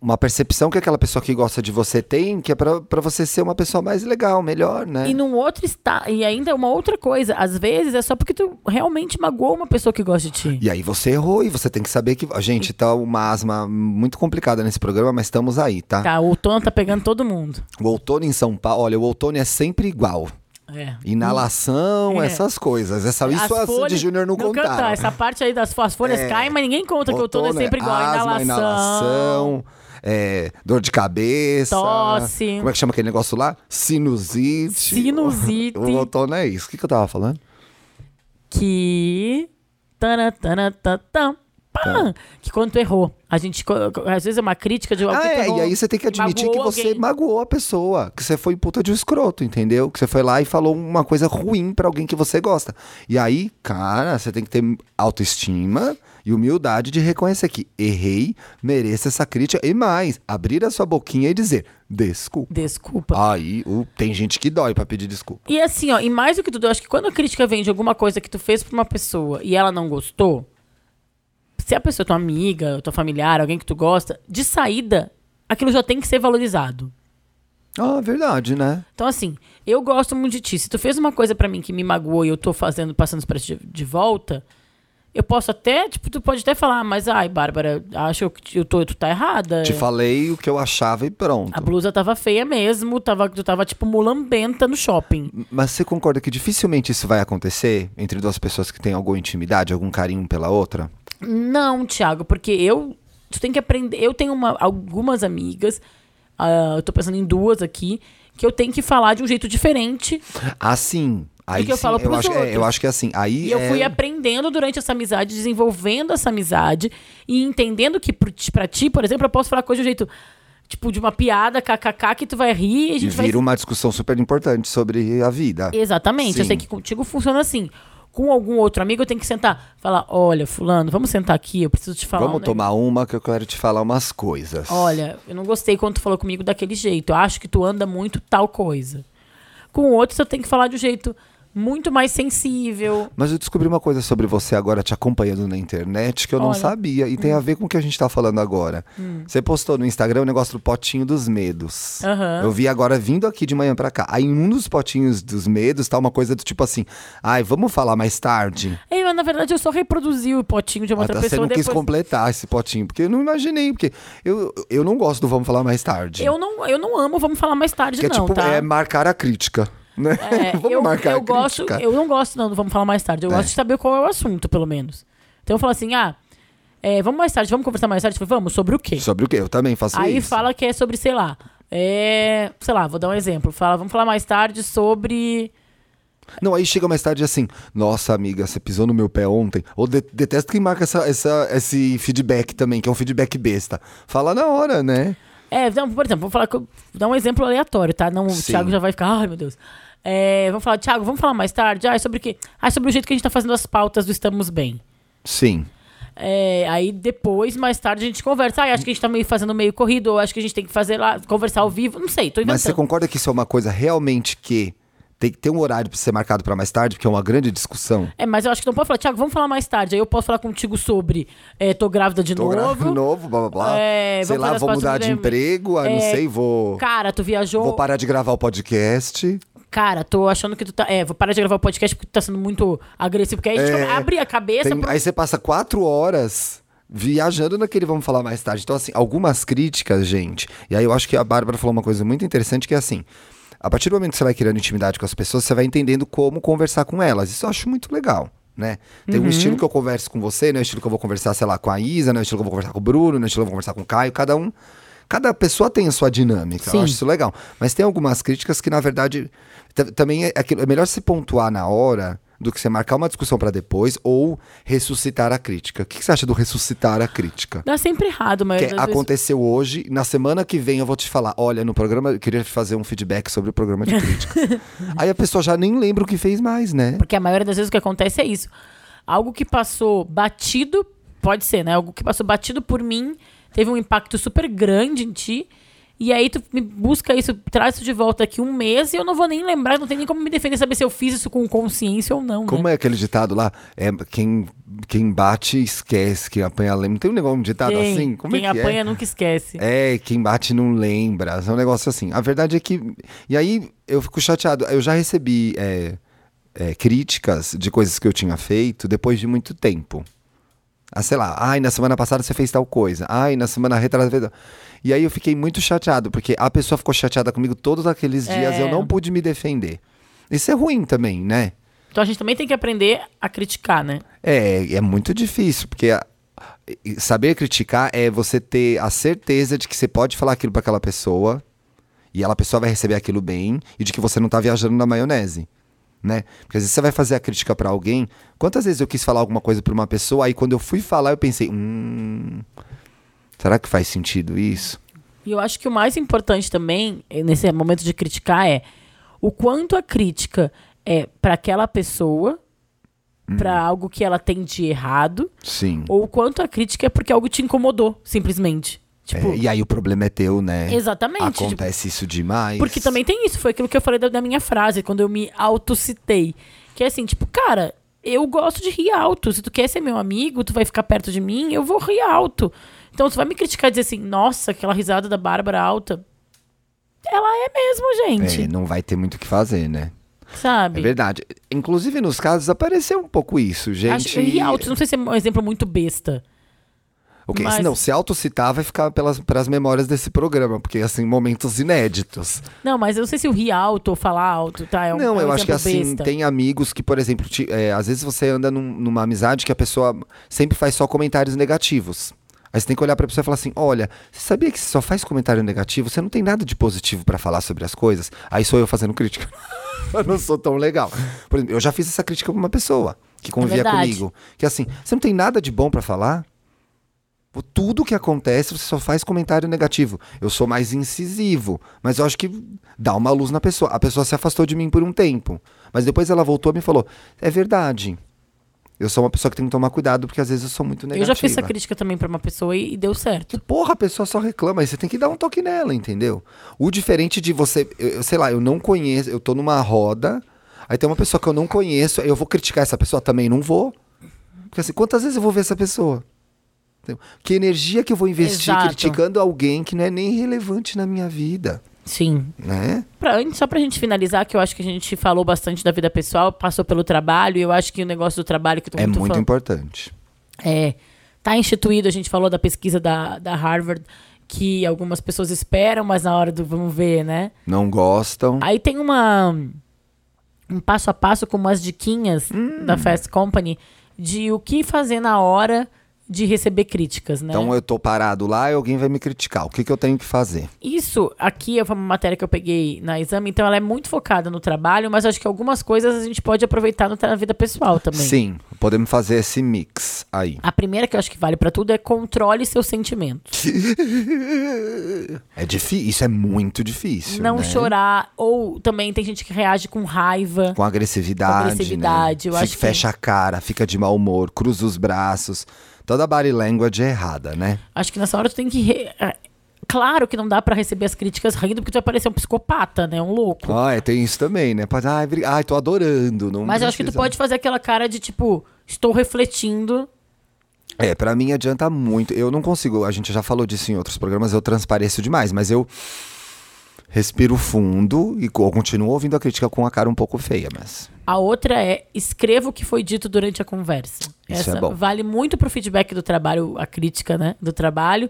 uma percepção que aquela pessoa que gosta de você tem, que é pra, pra você ser uma pessoa mais legal, melhor, né? E num outro está E ainda uma outra coisa. Às vezes é só porque tu realmente magoou uma pessoa que gosta de ti. E aí você errou e você tem que saber que. Gente, tá uma asma muito complicada nesse programa, mas estamos aí, tá? Tá, o outono tá pegando todo mundo. O outono em São Paulo, olha, o outono é sempre igual. É. Inalação, É. essas coisas. Essa, isso As folhas- Júnior não, canta. contaram. Essa parte aí das fo- as folhas É. caem, mas ninguém conta que o outono é sempre igual. asma, inalação. inalação, é, dor de cabeça. Tosse. Como é que chama aquele negócio lá? Sinusite. Sinusite. O outono é isso. O que, que eu tava falando? que. Tana, tana, tã, tã, pã. Que quando tu errou, a gente. Às vezes é uma crítica de algo Ah, que tu é, errou, e aí você tem que admitir que você alguém. magoou a pessoa, que você foi puta de um escroto, entendeu? Que você foi lá e falou uma coisa ruim pra alguém que você gosta. E aí, cara, você tem que ter autoestima e humildade de reconhecer que errei, mereço essa crítica e mais, abrir a sua boquinha e dizer desculpa. Desculpa. Aí, o- tem gente que dói pra pedir desculpa. E assim, ó, e mais do que tudo, eu acho que quando a crítica vem de alguma coisa que tu fez pra uma pessoa e ela não gostou, se a pessoa é tua amiga, tua familiar, alguém que tu gosta, de saída, aquilo já tem que ser valorizado. Ah, verdade, né? Então, assim, eu gosto muito de ti. Se tu fez uma coisa pra mim que me magoou e eu tô fazendo, passando isso pra ti de, de volta, eu posso até, tipo, tu pode até falar, mas ai, Bárbara, acho que eu tô, tu tá errada. Te falei o que eu achava e pronto. A blusa tava feia mesmo, tava, tu tava, tipo, mulambenta no shopping. Mas você concorda que dificilmente isso vai acontecer entre duas pessoas que têm alguma intimidade, algum carinho pela outra? Não, Thiago, porque eu. Tu tem que aprender. Eu tenho uma- algumas amigas, ah, eu tô pensando em duas aqui, que eu tenho que falar de um jeito diferente. Assim. Aí que eu sim, falo pros acho, é, outros. eu acho que é assim. Aí E eu é- fui aprendendo durante essa amizade, desenvolvendo essa amizade e entendendo que pro ti- pra ti, por exemplo, eu posso falar coisa de um jeito. Tipo, de uma piada, kkk, que tu vai rir e a e gente vai. vira uma discussão super importante sobre a vida. Exatamente. Eu Sim. sei que contigo funciona assim. Com algum outro amigo, eu tenho que sentar. Falar: olha, Fulano, vamos sentar aqui, eu preciso te falar. Vamos um tomar uma que eu quero te falar umas coisas. Olha, eu não gostei quando tu falou comigo daquele jeito. Eu acho que tu anda muito tal coisa. Com outros, eu tenho que falar de um jeito muito mais sensível. Mas eu descobri uma coisa sobre você agora te acompanhando na internet que eu não Olha. Hum. sabia. E tem a ver com o que a gente tá falando agora. Você postou no Instagram o negócio do potinho dos medos. Aham. Eu vi agora vindo aqui de manhã pra cá. Aí em um dos potinhos dos medos tá uma coisa do tipo assim: ai, vamos falar mais tarde? Ei, mas na verdade eu só reproduzi o potinho de uma Ah, outra tá, você pessoa não quis depois. completar esse potinho, porque eu não imaginei, porque eu, eu não gosto do vamos falar mais tarde. Eu não, eu não amo, vamos falar mais tarde, que é não, tipo, tá? é marcar a crítica. Né? É, vamos eu, marcar eu gosto, eu não gosto não vamos falar mais tarde. Eu É. gosto de saber qual é o assunto, pelo menos. Então eu falo assim, ah, é, vamos mais tarde, vamos conversar mais tarde. Falo, vamos, sobre o quê? Sobre o quê? Eu também faço Aí isso. fala que é sobre, sei lá, é, sei lá, vou dar um exemplo. Fala, vamos falar mais tarde sobre Não, aí chega mais tarde assim, nossa amiga, você pisou no meu pé ontem. Ou de- detesto quem marca essa, essa, esse feedback também, que é um feedback besta. Fala na hora, né? É, não, por exemplo, vou falar que eu- vou dar um exemplo aleatório, tá? Não, o Sim. Thiago já vai ficar, ai meu Deus. É, vamos falar, Thiago, vamos falar mais tarde? Ah, sobre o quê? Ah, sobre o jeito que a gente tá fazendo as pautas do Estamos Bem. Sim. É, aí depois, mais tarde, a gente conversa. Ah, acho que a gente tá meio fazendo meio corrido, ou acho que a gente tem que fazer lá, conversar ao vivo. Não sei, tô inventando. Mas você concorda que isso é uma coisa realmente que tem que ter um horário pra ser marcado pra mais tarde, porque é uma grande discussão? É, mas eu acho que não pode falar, Thiago, vamos falar mais tarde. Aí eu posso falar contigo sobre é, tô grávida de Tô novo. grávida de novo, blá blá blá. É, Sei lá, vou mudar de emprego, ah, não É, sei, vou, Cara, tu viajou. vou parar de gravar o podcast. Cara, tô achando que tu tá. É, vou parar de gravar o podcast porque tu tá sendo muito agressivo. Porque aí a gente É, abre a cabeça. Tem- pro- Aí você passa quatro horas viajando naquele vamos falar mais tarde. Então, assim, algumas críticas, gente. E aí eu acho que a Bárbara falou uma coisa muito interessante que é assim. A partir do momento que você vai criando intimidade com as pessoas, você vai entendendo como conversar com elas. Isso eu acho muito legal. né? Tem um estilo que eu converso com você, não é o estilo que eu vou conversar, sei lá, com a Isa, não é o estilo que eu vou conversar com o Bruno, não é o estilo que eu vou conversar com o Caio, cada um. Cada pessoa tem a sua dinâmica, Sim. eu acho isso legal. Mas tem algumas críticas que, na verdade, também é, aquilo- é melhor se pontuar na hora do que você marcar uma discussão pra depois ou ressuscitar a crítica. O que, você acha do ressuscitar a crítica? Dá sempre errado, mas Que às vezes- aconteceu hoje, na semana que vem eu vou te falar, olha, no programa, eu queria fazer um feedback sobre o programa de crítica. Aí a pessoa já nem lembra o que fez mais, né? Porque a maioria das vezes o que acontece é isso. Algo que passou batido, pode ser, né? Algo que passou batido por mim, teve um impacto super grande em ti. E aí tu me busca isso, traz isso de volta aqui um mês e eu não vou nem lembrar, não tem nem como me defender, saber se eu fiz isso com consciência ou não, Como né? é aquele ditado lá? É, quem, quem bate esquece, quem apanha lembra. Não tem um negócio, um ditado Tem. assim? Como Quem é que apanha é? nunca esquece. É, quem bate não lembra. É um negócio assim. A verdade é que. E aí eu fico chateado. Eu já recebi é, é, críticas de coisas que eu tinha feito depois de muito tempo. Ah, sei lá, ai, na semana passada você fez tal coisa. Ai, na semana retrasada. E aí eu fiquei muito chateado, porque a pessoa ficou chateada comigo todos aqueles dias É. eu não pude me defender. Isso é ruim também, né? Então a gente também tem que aprender a criticar, né? É, é muito difícil, porque a- saber criticar é você ter a certeza de que você pode falar aquilo pra aquela pessoa e ela pessoa vai receber aquilo bem e de que você não tá viajando na maionese, né? Porque às vezes você vai fazer a crítica pra alguém. Quantas vezes eu quis falar alguma coisa pra uma pessoa, aí quando eu fui falar eu pensei, hum, será que faz sentido isso? E eu acho que o mais importante também, eh, nesse momento de criticar, é o quanto a crítica é para aquela pessoa, pra algo que ela tem de errado, Sim. ou o quanto a crítica é porque algo te incomodou, simplesmente. Tipo, É, e aí o problema é teu, né? exatamente. tipo, Acontece isso demais. porque também tem isso, foi aquilo que eu falei da, da minha frase, quando eu me autocitei. Que é assim, tipo, cara, eu gosto de rir alto. Se tu quer ser meu amigo, tu vai ficar perto de mim, eu vou rir alto. Então tu vai me criticar e dizer assim, nossa, aquela risada da Bárbara alta. Ela é mesmo, gente. É, não vai ter muito o que fazer, né? Sabe? É verdade. Inclusive, nos casos, apareceu um pouco isso, gente. Acho, rir alto, não sei se é um exemplo muito besta. Ok, mas- se não, se autocitar vai ficar pelas, pelas memórias desse programa, porque, assim, momentos inéditos. Não, mas eu não sei se o rir alto ou falar alto, tá? É um, não, é um eu acho que, assim, besta. tem amigos que, por exemplo, te- é, às vezes você anda num- numa amizade que a pessoa sempre faz só comentários negativos. Aí você tem que olhar pra pessoa e falar assim: olha, você sabia que você só faz comentário negativo? Você não tem nada de positivo pra falar sobre as coisas? Aí sou eu fazendo crítica. eu não sou tão legal. Por exemplo, eu já fiz essa crítica pra uma pessoa que convivia É comigo. Que assim, você não tem nada de bom pra falar? Pô, Tudo que acontece, você só faz comentário negativo. Eu sou mais incisivo, mas eu acho que dá uma luz na pessoa. A pessoa se afastou de mim por um tempo, mas depois ela voltou e me falou: é verdade. Eu sou uma pessoa que tem que tomar cuidado, porque às vezes eu sou muito negativa. Eu já fiz essa crítica também pra uma pessoa e, e deu certo. Porra, a pessoa só reclama, aí você tem que dar um toque nela, entendeu? O diferente de você, eu, eu sei lá, eu não conheço, eu tô numa roda, aí tem uma pessoa que eu não conheço, aí eu vou criticar essa pessoa também, não vou. Porque assim, quantas vezes eu vou ver essa pessoa? Entendeu? Que energia que eu vou investir Exato. criticando alguém que não é nem relevante na minha vida, Sim. né? Pra, só pra gente finalizar, que eu acho que a gente falou bastante da vida pessoal, passou pelo trabalho, e eu acho que o negócio do trabalho que eu tô É muito, importante. é, tá instituído, a gente falou da pesquisa da, da Harvard, que algumas pessoas esperam, mas na hora do vamos ver, né? Não gostam. Aí tem uma um passo a passo com umas diquinhas Hum. da Fast Company de o que fazer na hora de receber críticas, né? Então eu tô parado lá e alguém vai me criticar. O que, que eu tenho que fazer? Isso aqui é uma matéria que eu peguei na exame, então ela é muito focada no trabalho, mas acho que algumas coisas a gente pode aproveitar na vida pessoal também. Sim, podemos fazer esse mix aí. A primeira que eu acho que vale pra tudo é controle seus sentimentos. É difícil, isso é muito difícil. Não né? chorar, ou também tem gente que reage com raiva. Com agressividade. Com agressividade, né? eu acho que- Fecha a cara, fica de mau humor, cruza os braços. Toda body language é errada, né? Acho que nessa hora tu tem que. re- é, Claro que não dá pra receber as críticas rindo, porque tu vai parecer um psicopata, né? Um louco. Ah, é, tem isso também, né? Pode, ai, bri- ai, tô adorando. Não Mas eu acho que tu pode fazer aquela cara de tipo, estou refletindo. É, pra mim adianta muito. Eu não consigo, a gente já falou disso em outros programas, eu transpareço demais, mas eu respiro fundo e co- continuo ouvindo a crítica com a cara um pouco feia, mas. A outra é escreva o que foi dito durante a conversa. Isso Essa é bom. vale muito pro feedback do trabalho, a crítica, né? Do trabalho.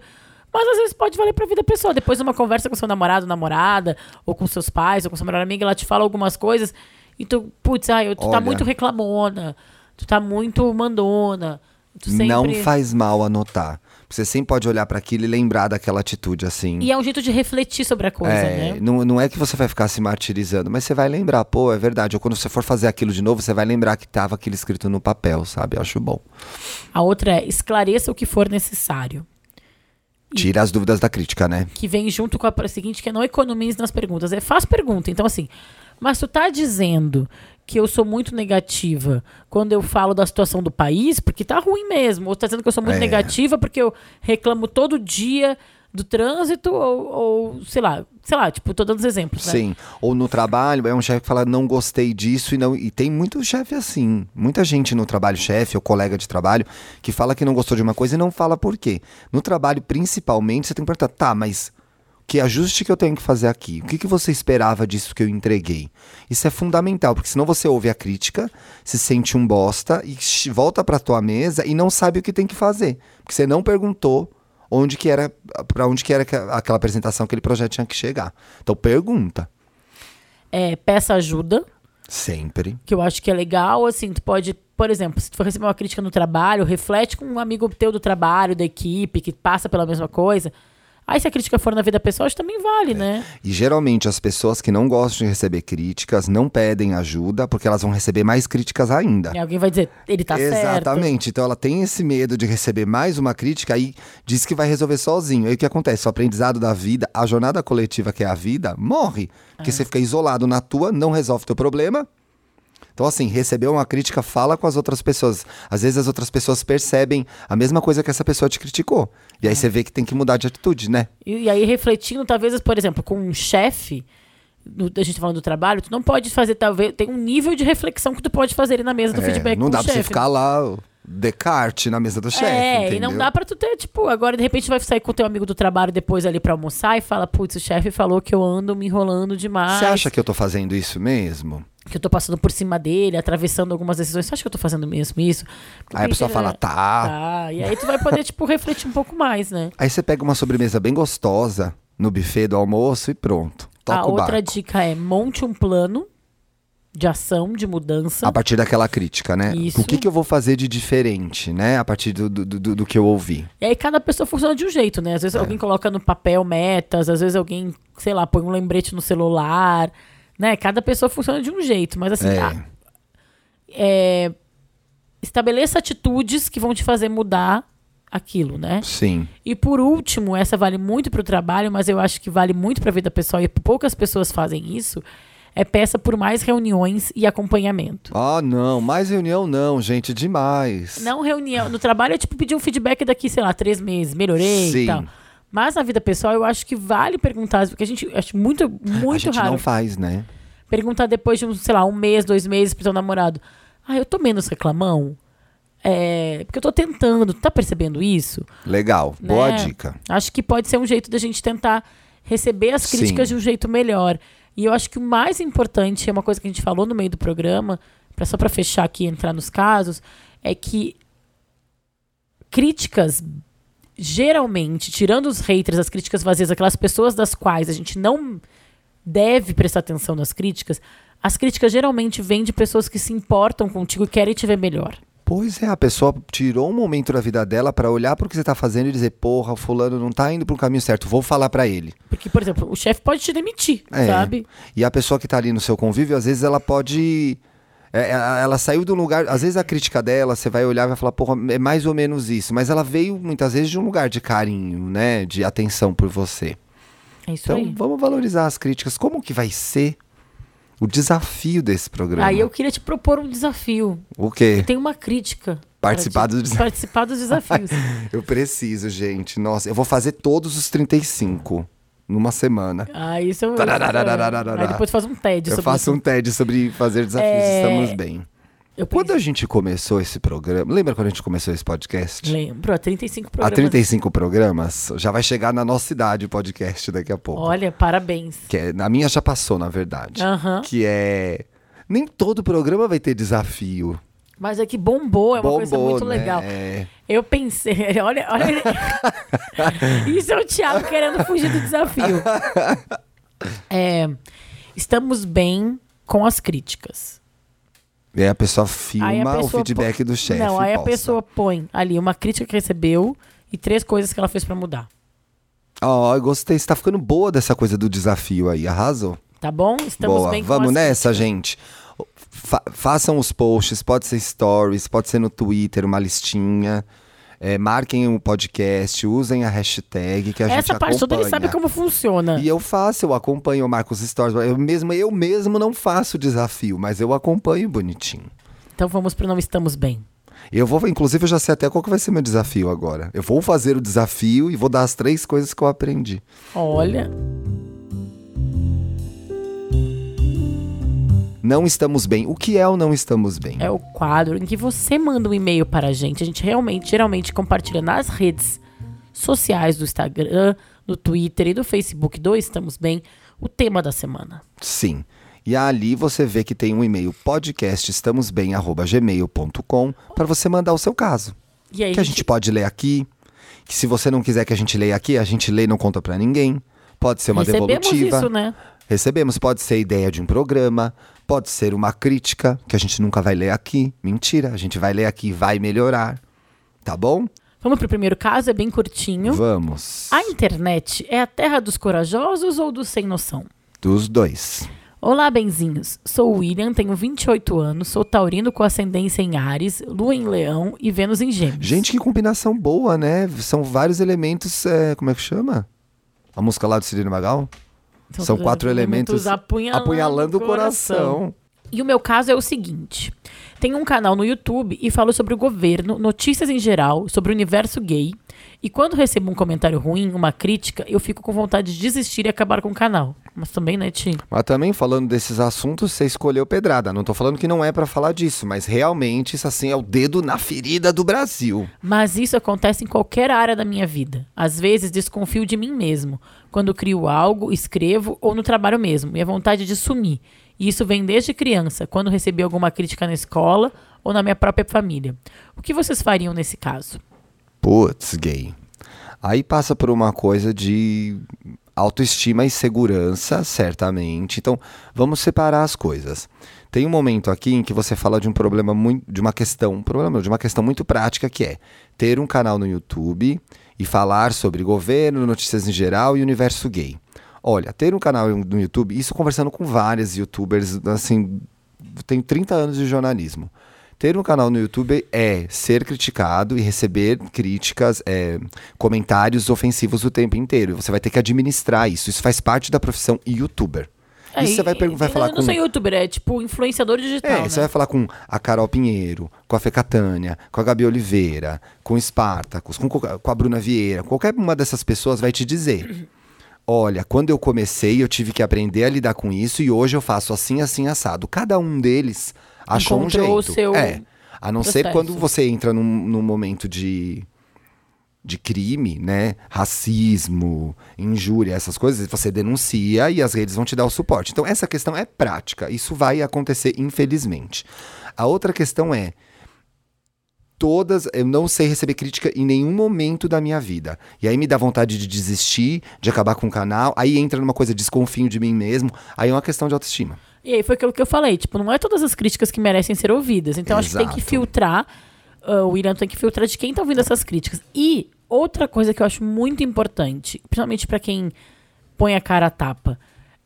Mas às vezes pode valer pra vida pessoal. Depois de uma conversa com seu namorado, namorada, ou com seus pais, ou com sua melhor amiga, ela te fala algumas coisas e tu, putz, ai, tu tá Olha. muito reclamona. tu tá muito mandona. Tu sempre... Não faz mal anotar. Você sempre pode olhar para aquilo e lembrar daquela atitude assim. E é um jeito de refletir sobre a coisa, É, né? não, não é que você vai ficar se martirizando, mas você vai lembrar, pô, é verdade. Ou quando você for fazer aquilo de novo, você vai lembrar que tava aquilo escrito no papel, sabe? Eu acho bom. A outra é esclareça o que for necessário. Tira as dúvidas da crítica, né? que vem junto com a seguinte, que é não economize nas perguntas. É faz pergunta. Então, assim, mas tu tá dizendo que eu sou muito negativa quando eu falo da situação do país, porque tá ruim mesmo. Ou tá dizendo que eu sou muito É. negativa porque eu reclamo todo dia do trânsito, ou, ou, sei lá, sei lá, tipo, tô dando os exemplos, né? Sim. Ou no trabalho, é um chefe que fala, não gostei disso e não. E tem muito chefe assim. Muita gente no trabalho, chefe ou colega de trabalho, que fala que não gostou de uma coisa e não fala por quê. No trabalho, principalmente, você tem que perguntar, tá, mas que ajuste que eu tenho que fazer aqui? O que, que você esperava disso que eu entreguei? Isso é fundamental, porque senão você ouve a crítica, se sente um bosta e volta pra tua mesa e não sabe o que tem que fazer. Porque você não perguntou onde que era, para onde que era que- aquela apresentação, aquele projeto tinha que chegar. Então pergunta. É, peça ajuda, Sempre. que eu acho que é legal, assim, tu pode, por exemplo, se tu for receber uma crítica no trabalho, reflete com um amigo teu do trabalho, da equipe, que passa pela mesma coisa. Aí se a crítica for na vida pessoal, acho que também vale, né? E geralmente as pessoas que não gostam de receber críticas não pedem ajuda porque elas vão receber mais críticas ainda. E alguém vai dizer, ele tá certo. Exatamente. Então ela tem esse medo de receber mais uma crítica aí diz que vai resolver sozinho. Aí o que acontece? O aprendizado da vida, a jornada coletiva que é a vida, morre. Porque você fica isolado na tua, não resolve teu problema. Então, assim, receber uma crítica, fala com as outras pessoas. Às vezes as outras pessoas percebem a mesma coisa que essa pessoa te criticou. E aí você vê que tem que mudar de atitude, né? E, e aí, refletindo, talvez, por exemplo, com um chefe, no- a gente tá falando do trabalho, tu não pode fazer, talvez, tem um nível de reflexão que tu pode fazer ali na mesa do É, feedback não dá pra você chefe. ficar lá, Descartes, na mesa do chefe. É, entendeu? e não dá pra tu ter, tipo, agora de repente vai sair com o teu amigo do trabalho depois ali pra almoçar e fala, putz, o chefe falou que eu ando me enrolando demais. Você acha que eu tô fazendo isso mesmo? Que eu tô passando por cima dele, atravessando algumas decisões. Você acha que eu tô fazendo mesmo isso? Porque Aí a pessoa fala, tá. Tá. E aí tu vai poder, tipo, refletir um pouco mais, né? Aí você pega uma sobremesa bem gostosa no buffet do almoço e pronto. Toca a outra dica é monte um plano de ação, de mudança. A partir daquela crítica, né? Isso. O que, que eu vou fazer de diferente, né? A partir do, do, do, do que eu ouvi. E aí cada pessoa funciona de um jeito, né? Às É. vezes alguém coloca no papel metas, às vezes alguém, sei lá, põe um lembrete no celular, né? Cada pessoa funciona de um jeito, mas assim, É. a- é, estabeleça atitudes que vão te fazer mudar aquilo, né? Sim. E por último, essa vale muito para o trabalho, mas eu acho que vale muito para a vida pessoal e poucas pessoas fazem isso. É peça por mais reuniões e acompanhamento. Ah, não. Mais reunião não, gente. Demais. Não reunião. No trabalho é tipo pedir um feedback daqui, sei lá, três meses, melhorei Sim. e tal. Mas na vida pessoal eu acho que vale perguntar, porque a gente acho muito, a muito gente raro não faz, né? perguntar depois de, um, sei lá, um mês, dois meses pro teu namorado. Ah, eu tô menos reclamão? É, porque eu tô tentando, tu tá percebendo isso? Legal. Boa né? dica. Acho que pode ser um jeito da gente tentar receber as Sim. críticas de um jeito melhor. E eu acho que o mais importante, é uma coisa que a gente falou no meio do programa, pra, só para fechar aqui e entrar nos casos, é que críticas, geralmente, tirando os haters, as críticas vazias, aquelas pessoas das quais a gente não deve prestar atenção nas críticas, as críticas geralmente vêm de pessoas que se importam contigo e querem te ver melhor. Pois é, a pessoa tirou um momento da vida dela pra olhar pro que você tá fazendo e dizer, porra, o fulano não tá indo pro caminho certo, vou falar pra ele. Porque, por exemplo, o chefe pode te demitir, É. sabe? E a pessoa que tá ali no seu convívio, às vezes ela pode. É, ela ela saiu de um lugar. Às vezes a crítica dela, você vai olhar e vai falar, porra, é mais ou menos isso. Mas ela veio muitas vezes de um lugar de carinho, né? De atenção por você. É isso Então aí. vamos valorizar as críticas. Como que vai ser o desafio desse programa? Aí eu queria te propor um desafio. O quê? Tem uma crítica. Participar do. Participar dos desafios. Eu preciso, gente. Nossa, eu vou fazer todos os 35 numa semana. ah, isso eu. Aí depois faz um TED Eu sobre faço isso. um TED sobre fazer desafios. É, Estamos bem. Eu Quando pensei- a gente começou esse programa, lembra quando a gente começou esse podcast? Lembro, há 35 Há programas. 35 programas, já vai chegar na nossa idade o podcast daqui a pouco. Olha, parabéns. Que é, na minha já passou, na verdade. Que é. Nem todo programa vai ter desafio. Mas é que bombou, é uma coisa Bombou, muito né? legal. É. Eu pensei, olha, olha. Isso é o Thiago querendo fugir do desafio. É, estamos bem com as críticas. E aí a pessoa filma a o pessoa feedback põe- do chefe. Não, aí e a posta. pessoa põe ali uma crítica que recebeu e três coisas que ela fez pra mudar. Ó, eu gostei. Você tá ficando boa dessa coisa do desafio aí. Arrasou. Tá bom? Estamos Boa. bem com Vamos as nessa, críticas. gente. Fa- façam os posts, pode ser stories, pode ser no Twitter, uma listinha. É, marquem o podcast, usem a hashtag que a gente Essa parte toda ele acompanha. sabe como funciona. E eu faço, eu acompanho, eu marco os stories. Eu mesmo, eu mesmo não faço o desafio, mas eu acompanho bonitinho. Então vamos pro Não Estamos Bem. Eu vou, inclusive, eu já sei até qual que vai ser meu desafio agora. Eu vou fazer o desafio e vou dar as três coisas que eu aprendi. Olha, Não estamos bem. O que é o não estamos bem? é o quadro em que você manda um e-mail para a gente. A gente realmente, geralmente, compartilha nas redes sociais do Instagram, do Twitter e do Facebook do Estamos Bem o tema da semana. Sim. E ali você vê que tem um e-mail podcastestamosbem@gmail.com para você mandar o seu caso. E aí, que a gente pode ler aqui. Que se você não quiser que a gente leia aqui, a gente lê e não conta pra ninguém. Pode ser uma recebemos devolutiva. isso, né? Recebemos, pode ser ideia de um programa, pode ser uma crítica, que a gente nunca vai ler aqui. Mentira, a gente vai ler aqui e vai melhorar. Tá bom? Vamos pro primeiro caso, é bem curtinho. Vamos. A internet é a terra dos corajosos ou dos sem noção? Dos dois. Olá, benzinhos. Sou o William, tenho 28 anos, sou taurino com ascendência em Ares, lua em Leão e Vênus em Gêmeos. Gente, que combinação boa, né? São vários elementos. é, como é que chama? A música lá do Cirino Magal? São todos quatro elementos apunhalando, Apunhalando o coração. E o meu caso é o seguinte: tenho um canal no YouTube e falo sobre o governo, notícias em geral, sobre o universo gay. E quando recebo um comentário ruim, uma crítica, eu fico com vontade de desistir e acabar com o canal. Mas também, né, Ti? Mas também falando desses assuntos, você escolheu pedrada. Não tô falando que não é pra falar disso, mas realmente isso assim é o dedo na ferida do Brasil. Mas isso acontece em qualquer área da minha vida. Às vezes desconfio de mim mesmo, quando crio algo, escrevo ou no trabalho mesmo, e a vontade de sumir. E isso vem desde criança, quando recebi alguma crítica na escola ou na minha própria família. O que vocês fariam nesse caso? Putz, gay. Aí passa por uma coisa de autoestima e segurança, certamente. Então, vamos separar as coisas. Tem um momento aqui em que você fala de um problema muito, de uma questão, um problema, de uma questão muito prática que é ter um canal no YouTube e falar sobre governo, notícias em geral e universo gay. Olha, ter um canal no YouTube, isso conversando com vários youtubers, assim, tenho 30 anos de jornalismo. Ter um canal no YouTube é ser criticado e receber críticas, é, comentários ofensivos o tempo inteiro. E você vai ter que administrar isso. Isso faz parte da profissão youtuber. Isso você vai, vai eu falar não com. sou youtuber, é tipo influenciador digital, É, né? você vai falar com a Carol Pinheiro, com a Fê Catânia, com a Gabi Oliveira, com o Spartacus, com, com a Bruna Vieira. Qualquer uma dessas pessoas vai te dizer: Olha, quando eu comecei, eu tive que aprender a lidar com isso e hoje eu faço assim, assim, assado. Cada um deles achou um Encontrou o jeito. seu é. A não ser processo. quando você entra num, num momento de, de crime, né? Racismo, injúria, essas coisas, você denuncia e as redes vão te dar o suporte. Então, essa questão é prática. Isso vai acontecer, infelizmente. A outra questão é. Todas, eu não sei receber crítica em nenhum momento da minha vida. E aí me dá vontade de desistir, de acabar com o canal. Aí entra numa coisa, desconfio de mim mesmo. Aí é uma questão de autoestima. E aí foi aquilo que eu falei, tipo, não é todas as críticas que merecem ser ouvidas. Então acho que tem que Exato. filtrar, ah, o William tem que filtrar de quem tá ouvindo essas críticas. E outra coisa que eu acho muito importante, principalmente pra quem põe a cara a tapa,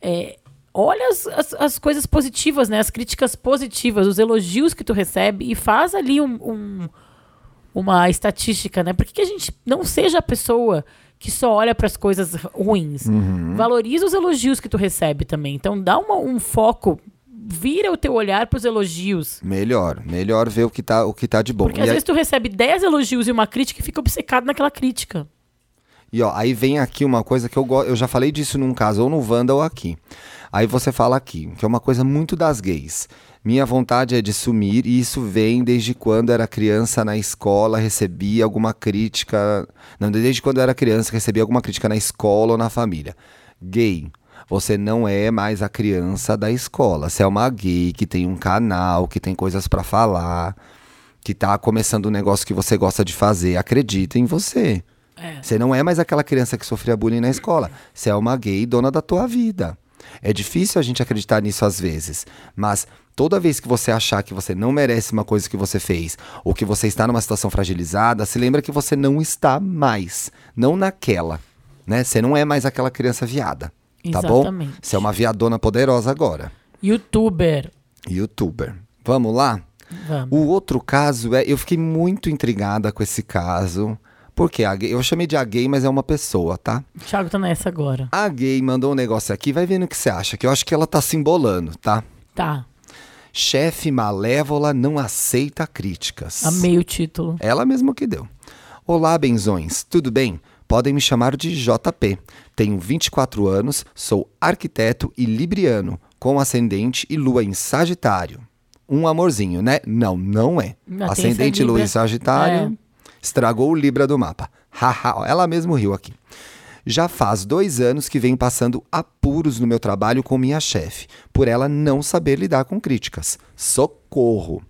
é olha as, as, as coisas positivas, né? As críticas positivas, os elogios que tu recebe e faz ali um, um- uma estatística, né? Por que, que a gente não seja a pessoa que só olha para as coisas ruins? Valoriza os elogios que tu recebe também. Então dá uma- um foco, vira o teu olhar para os elogios. Melhor, melhor ver o que tá, o que tá de bom. Porque E às aí- vezes tu recebe 10 elogios e uma crítica e fica obcecado naquela crítica. E ó, aí vem aqui uma coisa que eu. Eu já falei disso num caso, ou no Wanda ou aqui. Aí você fala aqui, que é uma coisa muito das gays. Minha vontade é de sumir, e isso vem desde quando era criança na escola, recebia alguma crítica. Não, desde quando era criança, recebia alguma crítica na escola ou na família. Gay. Você não é mais a criança da escola. Você é uma gay que tem um canal, que tem coisas pra falar, que tá começando um negócio que você gosta de fazer. Acredita em você. Você não é mais aquela criança que sofria bullying na escola. Você é uma gay dona da tua vida. É difícil a gente acreditar nisso às vezes, mas Toda vez que você achar que você não merece uma coisa que você fez, ou que você está numa situação fragilizada, se lembra que você não está mais, não naquela, né? Você não é mais aquela criança viada, tá Exatamente. bom? Você é uma viadona poderosa agora. Youtuber. Youtuber. Vamos lá? Vamos. O outro caso é, eu fiquei muito intrigada com esse caso, porque a gay, eu chamei de a gay, mas é uma pessoa, tá? O Thiago tá nessa agora. A gay mandou um negócio aqui, vai vendo o que você acha, que eu acho que ela tá se embolando, tá? Tá. Chefe malévola não aceita críticas. Amei o título. Ela mesma que deu. Olá, benzões, tudo bem? Podem me chamar de JP. Tenho 24 anos, sou arquiteto e libriano, com ascendente e lua em Sagitário. Um amorzinho, né? Não, não é. Não, ascendente e lua em. Sagitário É. estragou o Libra do mapa. Haha, ela mesmo riu aqui. Já faz dois anos que venho passando apuros no meu trabalho com minha chefe, por ela não saber lidar com críticas. Socorro!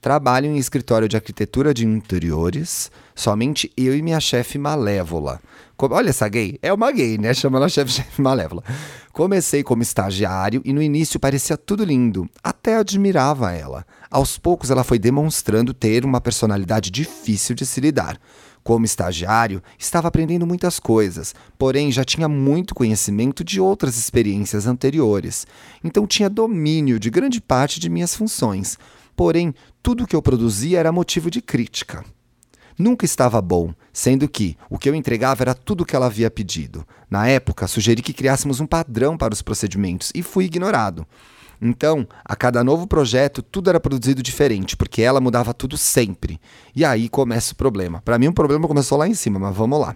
Trabalho em escritório de arquitetura de interiores, somente eu e minha chefe malévola. Olha essa gay, é uma gay, né? Chama ela chefe, chefe malévola. Comecei como estagiário e no início parecia tudo lindo, até admirava ela. Aos poucos ela foi demonstrando ter uma personalidade difícil de se lidar. Como estagiário, estava aprendendo muitas coisas, porém já tinha muito conhecimento de outras experiências anteriores. Então tinha domínio de grande parte de minhas funções. Porém, tudo que eu produzia era motivo de crítica. Nunca estava bom, sendo que o que eu entregava era tudo o que ela havia pedido. Na época, sugeri que criássemos um padrão para os procedimentos e fui ignorado. Então, a cada novo projeto, tudo era produzido diferente, porque ela mudava tudo sempre. E aí começa o problema. Para mim, o problema começou lá em cima, mas vamos lá.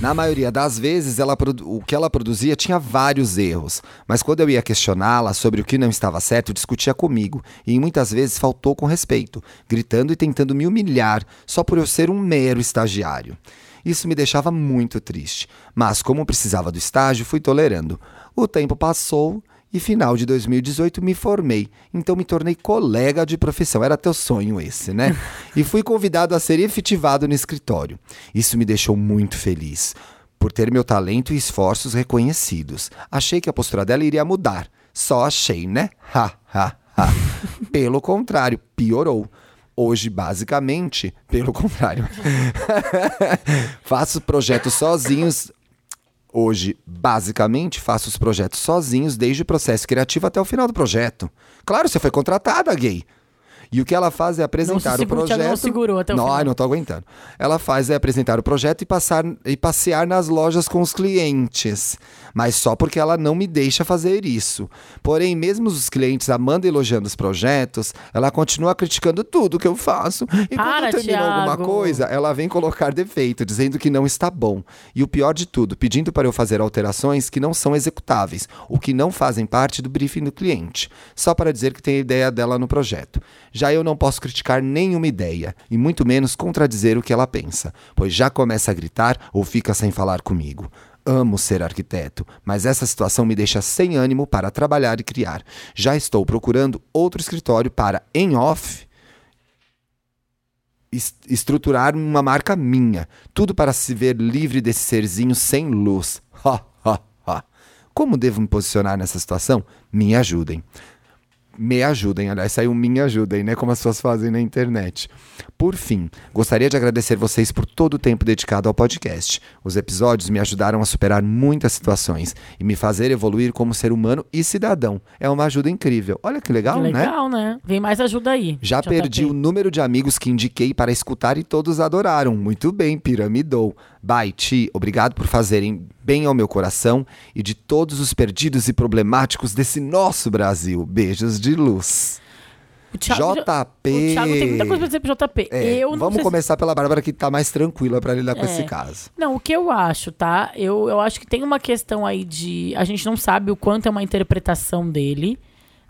Na maioria das vezes, ela o que ela produzia tinha vários erros, mas quando eu ia questioná-la sobre o que não estava certo, discutia comigo e muitas vezes faltou com respeito, gritando e tentando me humilhar só por eu ser um mero estagiário. Isso me deixava muito triste, mas como precisava do estágio, fui tolerando. O tempo passou e final de 2018 me formei, então me tornei colega de profissão. Era teu sonho esse, né? E fui convidado a ser efetivado no escritório. Isso me deixou muito feliz, por ter meu talento e esforços reconhecidos. Achei que a postura dela iria mudar. Só achei, né? Ha, ha, ha. Pelo contrário, piorou. Hoje, basicamente, pelo contrário. Faço projetos sozinhos Hoje, basicamente, faço os projetos sozinhos, desde o processo criativo até o final do projeto. Claro, você foi contratada, gay. E o que ela faz é apresentar o segura- o projeto. não segurou até o não, final. ai, não tô aguentando. Ela faz é apresentar o projeto e, passar, e passear nas lojas com os clientes. Mas só porque ela não me deixa fazer isso. Porém, mesmo os clientes amando e elogiando os projetos, ela continua criticando tudo que eu faço. E Para, quando termina alguma coisa, ela vem colocar defeito, dizendo que não está bom. E o pior de tudo, pedindo para eu fazer alterações que não são executáveis, ou que não fazem parte do briefing do cliente, só para dizer que tem a ideia dela no projeto. Já eu não posso criticar nenhuma ideia, e muito menos contradizer o que ela pensa, pois já começa a gritar ou fica sem falar comigo. Amo ser arquiteto, mas essa situação me deixa sem ânimo para trabalhar e criar. Já estou procurando outro escritório para, em off, es- estruturar uma marca minha. Tudo para se ver livre desse serzinho sem luz. Ha, ha, ha. Como devo me posicionar nessa situação? Me ajudem. Me ajudem, aliás, saiu me ajudem, né? Como as pessoas fazem na internet. Por fim, gostaria de agradecer vocês por todo o tempo dedicado ao podcast. Os episódios me ajudaram a superar muitas situações e me fazer evoluir como ser humano e cidadão. É uma ajuda incrível. Olha que legal, Que né? legal, né? Vem mais ajuda aí. Já perdi o número de amigos que indiquei para escutar e todos adoraram. Muito bem, piramidou. Bye, Ti. Obrigado por fazerem bem ao meu coração e de todos os perdidos e problemáticos desse nosso Brasil. Beijos de luz. O Thiago, JP. O Thiago tem muita coisa pra dizer pro JP. É, eu vamos sei se- começar pela Bárbara que tá mais tranquila para lidar com É. esse caso. Não, o que eu acho, tá? Eu, eu acho que tem uma questão aí de. A gente não sabe o quanto é uma interpretação dele,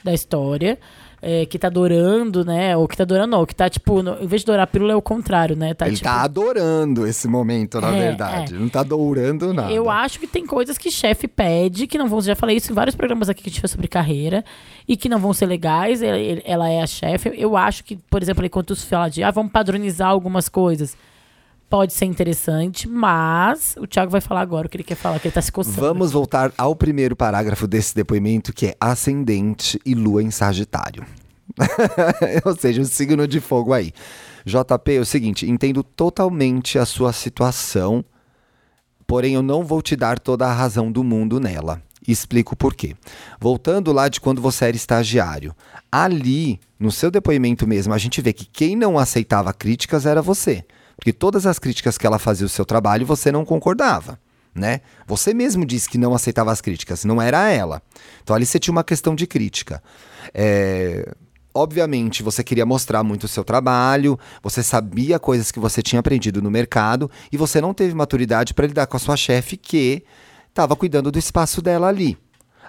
da história, é, que tá adorando, né? Ou que tá adorando, não. Que tá, tipo, no- em vez de adorar a pílula, é o contrário, né? Tá, Ele tipo, tá adorando esse momento, na É, verdade. Não tá adorando nada. Eu acho que tem coisas que chefe pede, que não vão. Já falei isso em vários programas aqui que a gente fez sobre carreira, e que não vão ser legais. Ele- Ela é a chefe. Eu acho que, por exemplo, enquanto se fala de ah, vamos padronizar algumas coisas. Pode ser interessante, mas o Thiago vai falar agora o que ele quer falar, que ele tá se coçando. Vamos voltar ao primeiro parágrafo desse depoimento, que é ascendente e lua em Sagitário. Ou seja, o signo de fogo aí. JP, é o seguinte, entendo totalmente a sua situação, porém eu não vou te dar toda a razão do mundo nela. Explico por quê. Voltando lá de quando você era estagiário, ali, no seu depoimento mesmo, a gente vê que quem não aceitava críticas era você. Porque todas as críticas que ela fazia o seu trabalho, você não concordava. Né? Você mesmo disse que não aceitava as críticas, não era ela. Então ali você tinha uma questão de crítica. É, obviamente, você queria mostrar muito o seu trabalho, você sabia coisas que você tinha aprendido no mercado e você não teve maturidade para lidar com a sua chefe que estava cuidando do espaço dela ali.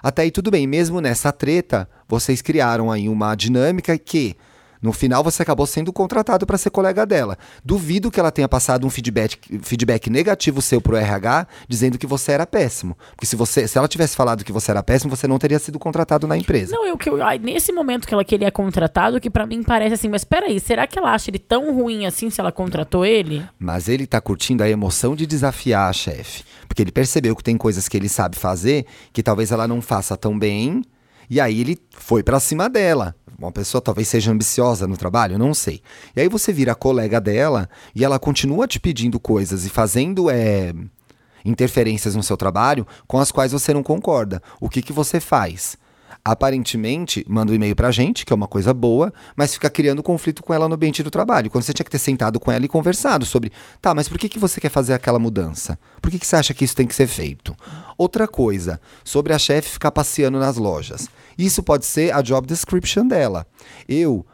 Até aí tudo bem, mesmo nessa treta, vocês criaram aí uma dinâmica que no final, você acabou sendo contratado para ser colega dela. Duvido que ela tenha passado um feedback, feedback negativo seu pro RH, dizendo que você era péssimo. Porque se, você, se ela tivesse falado que você era péssimo, você não teria sido contratado na empresa. Não, eu, eu, nesse momento que ela queria contratado, que para mim parece assim, mas peraí, será que ela acha ele tão ruim assim se ela contratou ele? Mas ele tá curtindo a emoção de desafiar a chefe. Porque ele percebeu que tem coisas que ele sabe fazer que talvez ela não faça tão bem. E aí ele foi para cima dela. Uma pessoa talvez seja ambiciosa no trabalho, não sei. E aí você vira colega dela e ela continua te pedindo coisas e fazendo é, interferências no seu trabalho com as quais você não concorda. O que, que você faz? aparentemente manda um e-mail pra gente, que é uma coisa boa, mas fica criando conflito com ela no ambiente do trabalho. Quando você tinha que ter sentado com ela e conversado sobre, tá, mas por que, que você quer fazer aquela mudança? Por que, que você acha que isso tem que ser feito? Outra coisa, sobre a chefe ficar passeando nas lojas. Isso pode ser a job description dela. Eu,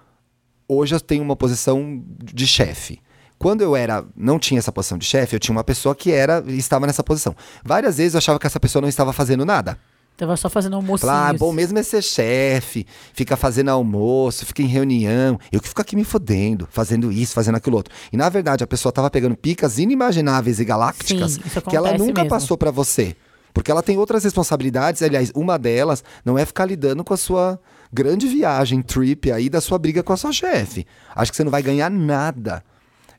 hoje, eu tenho uma posição de chefe. Quando eu era, não tinha essa posição de chefe, eu tinha uma pessoa que era estava nessa posição. Várias vezes eu achava que essa pessoa não estava fazendo nada. Tava só fazendo almoço. Ah, bom mesmo é ser chefe, fica fazendo almoço, fica em reunião. Eu que fico aqui me fodendo, fazendo isso, fazendo aquilo outro. E na verdade a pessoa tava pegando picas inimagináveis e galácticas Sim, que ela nunca mesmo. passou para você. Porque ela tem outras responsabilidades, aliás, uma delas não é ficar lidando com a sua grande viagem, trip aí da sua briga com a sua chefe. Acho que você não vai ganhar nada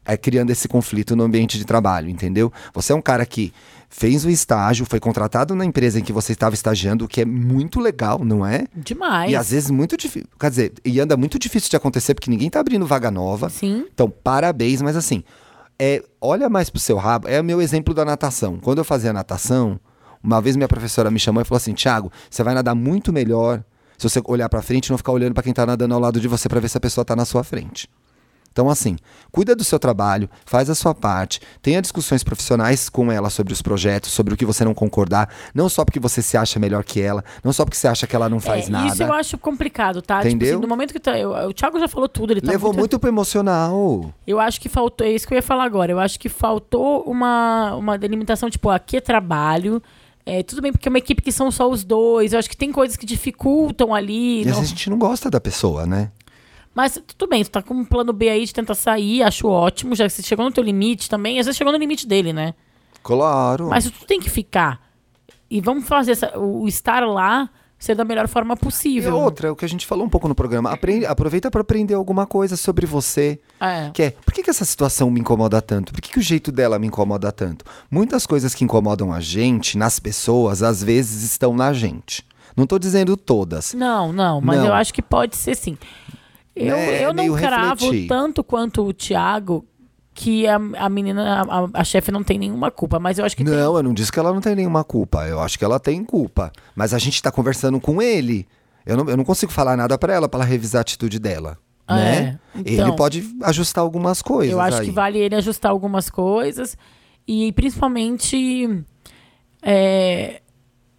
é, criando esse conflito no ambiente de trabalho, entendeu? Você é um cara que fez o estágio, foi contratado na empresa em que você estava estagiando, o que é muito legal, não é? Demais. E às vezes muito difícil. Quer dizer, e anda muito difícil de acontecer porque ninguém tá abrindo vaga nova. Sim. Então, parabéns, mas assim, é, olha mais pro seu rabo. É o meu exemplo da natação. Quando eu fazia natação, uma vez minha professora me chamou e falou assim: Thiago, você vai nadar muito melhor se você olhar para frente e não ficar olhando para quem tá nadando ao lado de você para ver se a pessoa tá na sua frente. Então, assim, cuida do seu trabalho, faz a sua parte, tenha discussões profissionais com ela sobre os projetos, sobre o que você não concordar, não só porque você se acha melhor que ela, não só porque você acha que ela não faz é, nada. Isso eu acho complicado, tá? Entendeu? Tipo assim, no momento que tá, eu, o Thiago já falou tudo, ele tá Levou muito... muito pro emocional. Eu acho que faltou, é isso que eu ia falar agora. Eu acho que faltou uma, uma delimitação, tipo, aqui é trabalho. É, tudo bem, porque é uma equipe que são só os dois. Eu acho que tem coisas que dificultam ali. E não... às vezes a gente não gosta da pessoa, né? Mas tudo bem, tu tá com um plano B aí de tentar sair, acho ótimo, já que você chegou no teu limite também, às vezes chegou no limite dele, né? Claro. Mas tu tem que ficar. E vamos fazer essa, o estar lá ser da melhor forma possível. E outra, o que a gente falou um pouco no programa, aprende, aproveita para aprender alguma coisa sobre você. É. Que é, por que, que essa situação me incomoda tanto? Por que, que o jeito dela me incomoda tanto? Muitas coisas que incomodam a gente, nas pessoas, às vezes estão na gente. Não tô dizendo todas. Não, não, mas Não. eu acho que pode ser sim. Eu, Né, eu não cravo refletir. tanto quanto o Thiago que a, a menina, a, a chefe não tem nenhuma culpa, mas eu acho que tem. Não, eu não disse que ela não tem nenhuma culpa. Eu acho que ela tem culpa. Mas a gente tá conversando com ele. Eu não, eu não consigo falar nada para ela, para ela revisar a atitude dela. Ah, né? é. Então, ele pode ajustar algumas coisas. Eu acho aí. que vale ele ajustar algumas coisas e principalmente é,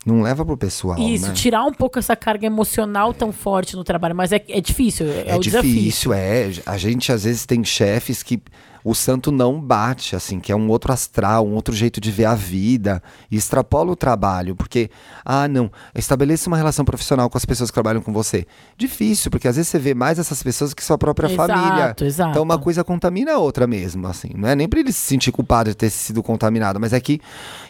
Não leva pro pessoal. isso, né? tirar um pouco essa carga emocional tão forte no trabalho. Mas é, é difícil, é, É o desafio. difícil, é. A gente às vezes tem chefes que o santo não bate, assim, que é um outro astral, um outro jeito de ver a vida e extrapola o trabalho, porque, ah, não, estabeleça uma relação profissional com as pessoas que trabalham com você. Difícil, porque às vezes você vê mais essas pessoas que sua própria Exato, família. exato. Então uma coisa contamina a outra mesmo, assim. Não é nem pra ele se sentir culpado de ter sido contaminado, mas é que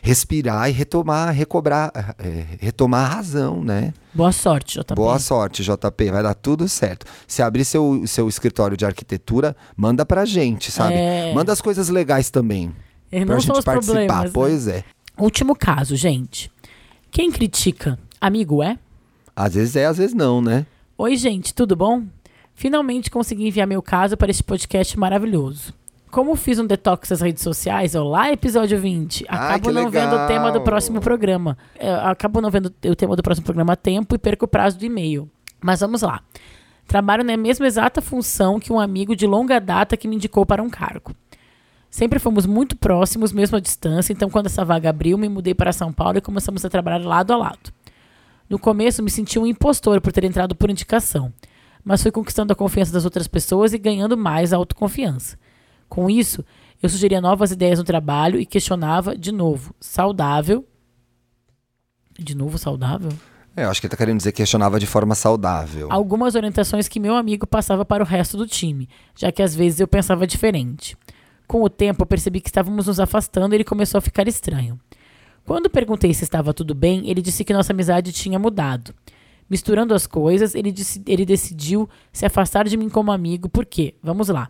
respirar e retomar, recobrar, é, retomar a razão, né? Boa sorte, JP. Boa sorte, JP. Vai dar tudo certo. Se abrir seu, seu escritório de arquitetura, manda pra gente, sabe? É. Manda as coisas legais também. E pra não são gente os participar. né? Pois é. Último caso, gente. Quem critica, amigo é? Às vezes é, às vezes não, né? Oi, gente, tudo bom? Finalmente consegui enviar meu caso para este podcast maravilhoso. Como fiz um detox nas redes sociais, olá, episódio 20. Ai, Acabo não vendo o tema do legal. próximo programa. É, acabo não vendo o tema do próximo programa a tempo e perco o prazo do e-mail. Mas vamos lá. Trabalho na mesma exata função que um amigo de longa data que me indicou para um cargo. Sempre fomos muito próximos, mesmo à distância, então quando essa vaga abriu, me mudei para São Paulo e começamos a trabalhar lado a lado. No começo, me senti um impostor por ter entrado por indicação, mas fui conquistando a confiança das outras pessoas e ganhando mais autoconfiança. Com isso, eu sugeria novas ideias no trabalho e questionava, de novo, saudável. De novo, saudável? É, eu acho que ele tá querendo dizer que questionava de forma saudável. algumas orientações que meu amigo passava para o resto do time, já que às vezes eu pensava diferente. Com o tempo, eu percebi que estávamos nos afastando e ele começou a ficar estranho. Quando perguntei se estava tudo bem, ele disse que nossa amizade tinha mudado. Misturando as coisas, ele, disse- ele decidiu se afastar de mim como amigo, porque, vamos lá,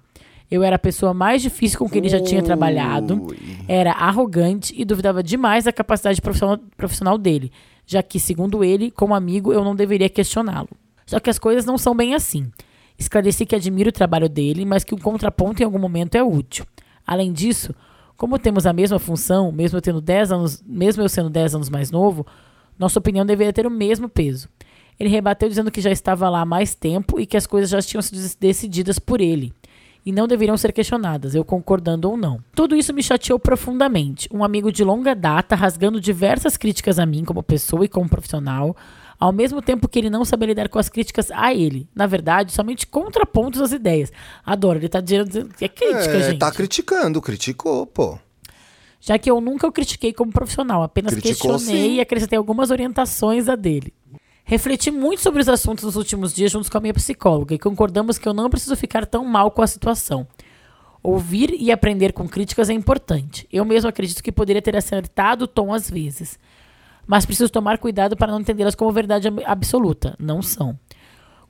eu era a pessoa mais difícil com quem ele já tinha trabalhado, era arrogante e duvidava demais da capacidade profissional, profissional dele, já que, segundo ele, como amigo, eu não deveria questioná-lo. Só que as coisas não são bem assim. Esclareci que admiro o trabalho dele, mas que o contraponto em algum momento é útil. Além disso, como temos a mesma função, mesmo eu tendo 10 anos, mesmo eu sendo 10 anos mais novo, nossa opinião deveria ter o mesmo peso. Ele rebateu dizendo que já estava lá há mais tempo e que as coisas já tinham sido decididas por ele e não deveriam ser questionadas, eu concordando ou não. Tudo isso me chateou profundamente. Um amigo de longa data rasgando diversas críticas a mim como pessoa e como profissional, ao mesmo tempo que ele não sabia lidar com as críticas a ele. Na verdade, somente contrapontos às ideias. Adoro, ele tá dizendo que é crítica, é, gente. tá criticando, criticou, pô. Já que eu nunca o critiquei como profissional, apenas Criticou, questionei sim. e acrescentei algumas orientações a dele. Refleti muito sobre os assuntos nos últimos dias juntos com a minha psicóloga e concordamos que eu não preciso ficar tão mal com a situação. Ouvir e aprender com críticas é importante. Eu mesmo acredito que poderia ter acertado o tom às vezes. Mas preciso tomar cuidado para não entendê-las como verdade ab- absoluta. Não são.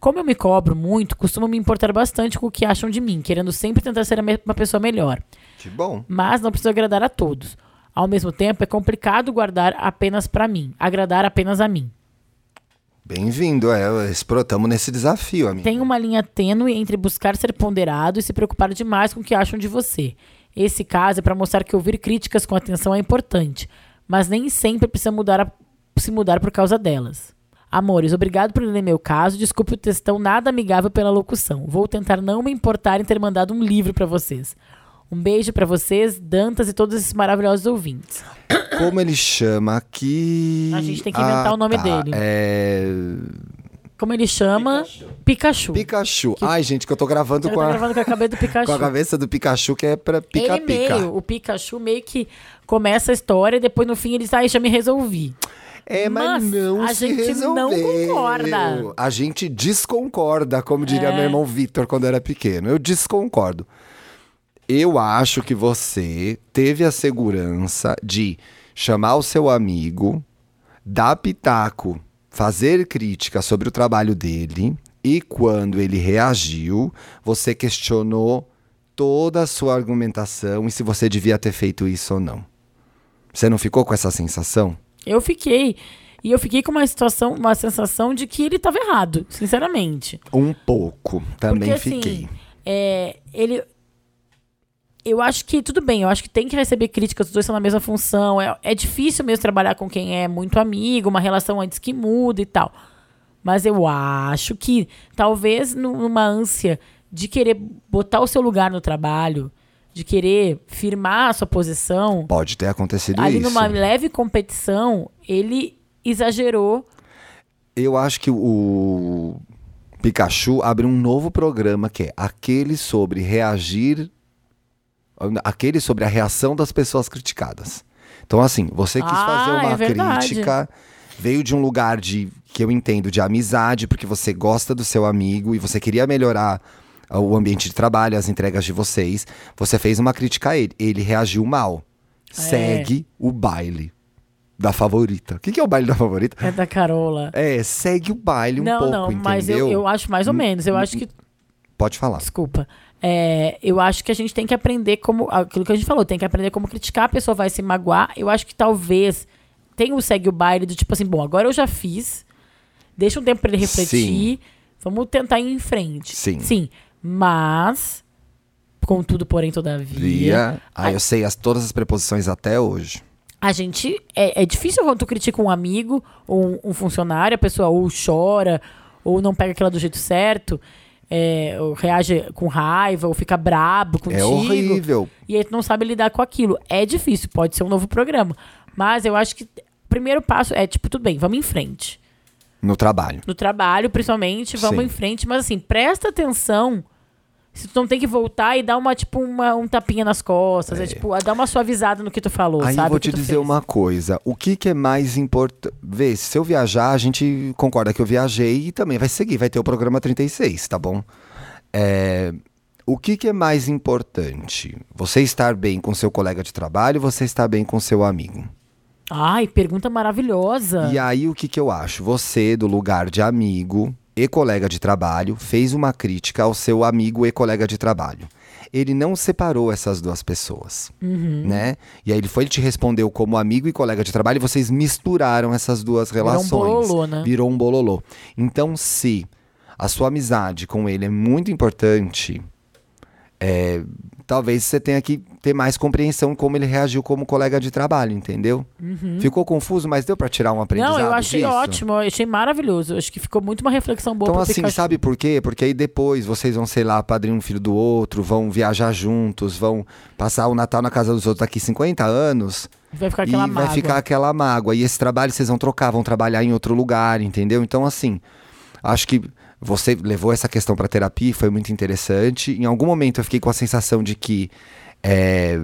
Como eu me cobro muito, costumo me importar bastante com o que acham de mim, querendo sempre tentar ser uma pessoa melhor Que bom. mas não preciso agradar a todos. Ao mesmo tempo, é complicado guardar apenas pra mim, agradar apenas a mim. Bem-vindo, é. Estamos nesse desafio, amigo. Tem uma linha tênue entre buscar ser ponderado e se preocupar demais com o que acham de você. Esse caso é para mostrar que ouvir críticas com atenção é importante, mas nem sempre precisa mudar a- se mudar por causa delas. Amores, obrigado por ler meu caso. Desculpe o textão nada amigável pela locução. Vou tentar não me importar em ter mandado um livro pra vocês. Um beijo pra vocês, Dantas e todos esses maravilhosos ouvintes. Como ele chama aqui? A gente tem que inventar o nome dele. É. Como ele chama? Pikachu. Pikachu. Ai, gente, que eu tô gravando Ele com tá a, gravando com a cabeça do Pikachu. com a cabeça do Pikachu, que é pra pica-pica. o Pikachu meio que começa a história e depois no fim ele diz, ai, já me resolvi. É, mas, Mas não a gente não resolveu. concorda. A gente desconcorda, como diria É. meu irmão Vitor quando era pequeno. Eu desconcordo. Eu acho que você teve a segurança de chamar o seu amigo, dar pitaco, fazer crítica sobre o trabalho dele e quando ele reagiu, você questionou toda a sua argumentação e se você devia ter feito isso ou não. Você não ficou com essa sensação? Eu fiquei. E eu fiquei com uma situação, uma sensação de que ele estava errado, sinceramente. Um pouco, também Porque, assim, fiquei. É, ele. Eu acho que tudo bem, eu acho que tem que receber críticas, os dois estão na mesma função. É, é difícil mesmo trabalhar com quem é muito amigo, uma relação antes que muda e tal. Mas eu acho que talvez nu- numa ânsia de querer botar o seu lugar no trabalho, de querer firmar a sua posição, Pode ter acontecido ali isso. numa leve competição, ele exagerou. Eu acho que o Pikachu abre um novo programa que é aquele sobre reagir. Aquele sobre a reação das pessoas criticadas. Então, assim, você quis Ah, fazer uma é crítica, veio de um lugar de que eu entendo de amizade, porque você gosta do seu amigo e você queria melhorar ah, o ambiente de trabalho, as entregas de vocês. Você fez uma crítica a ele. Ele reagiu mal. É. Segue o baile. da favorita. O que, que é o baile da favorita? É da Carola. É, segue o baile um não, pouco, não, mas eu? Hum, eu acho mais ou menos. Eu acho que. Pode falar. Desculpa. É, eu acho que a gente tem que aprender como. Aquilo que a gente falou, tem que aprender como criticar, a pessoa vai se magoar. Eu acho que talvez tenha o segue o baile do tipo assim, bom, agora eu já fiz. Deixa um tempo pra ele refletir. Vamos tentar ir em frente. Sim. Sim. Mas, contudo, porém, todavia. Via. Ah, eu sei as, todas as preposições até hoje. A gente. É, é difícil quando tu critica um amigo ou um, um funcionário, a pessoa ou chora, ou não pega aquela do jeito certo, é, ou reage com raiva, ou fica brabo contigo. É horrível. E aí tu não sabe lidar com aquilo. É difícil, pode ser um novo programa. Mas eu acho que o primeiro passo é, tipo, tudo bem, vamos em frente. No trabalho. No trabalho, principalmente, vamos Sim. em frente. Mas assim, presta atenção. Se tu não tem que voltar e dar uma, tipo, uma, um tapinha nas costas. É, tipo, a dar uma suavizada no que tu falou, Aí sabe? eu vou te dizer fez. uma coisa. O que, que é mais importante? Vê, se eu viajar, a gente concorda que eu viajei e também vai seguir, vai ter o programa 36, tá bom? É, o que, que é mais importante? Você estar bem com seu colega de trabalho, você estar bem com seu amigo. Ai, pergunta maravilhosa. E aí, o que, que eu acho? Você, do lugar de amigo e colega de trabalho, fez uma crítica ao seu amigo e colega de trabalho. Ele não separou essas duas pessoas, né? E aí ele foi, ele te respondeu como amigo e colega de trabalho e vocês misturaram essas duas Virou um relações. bololô, né? Virou um bololô. Então, se a sua amizade com ele é muito importante, é, talvez você tenha que ter mais compreensão como ele reagiu como colega de trabalho, entendeu? Ficou confuso, mas deu pra tirar um aprendizado Uhum. Não, eu achei disso? ótimo, eu achei maravilhoso. Eu Acho que ficou muito uma reflexão boa Então, assim, Pikachu. sabe por quê? Porque aí depois vocês vão, sei lá, padrinho um filho do outro, vão viajar juntos, vão passar o Natal na casa dos outros daqui 50 anos. Vai ficar e aquela vai mágoa. ficar aquela mágoa. E esse trabalho vocês vão trocar, vão trabalhar em outro lugar, entendeu? Então, assim, acho que você levou essa questão pra terapia, e foi muito interessante. Em algum momento eu fiquei com a sensação de que é,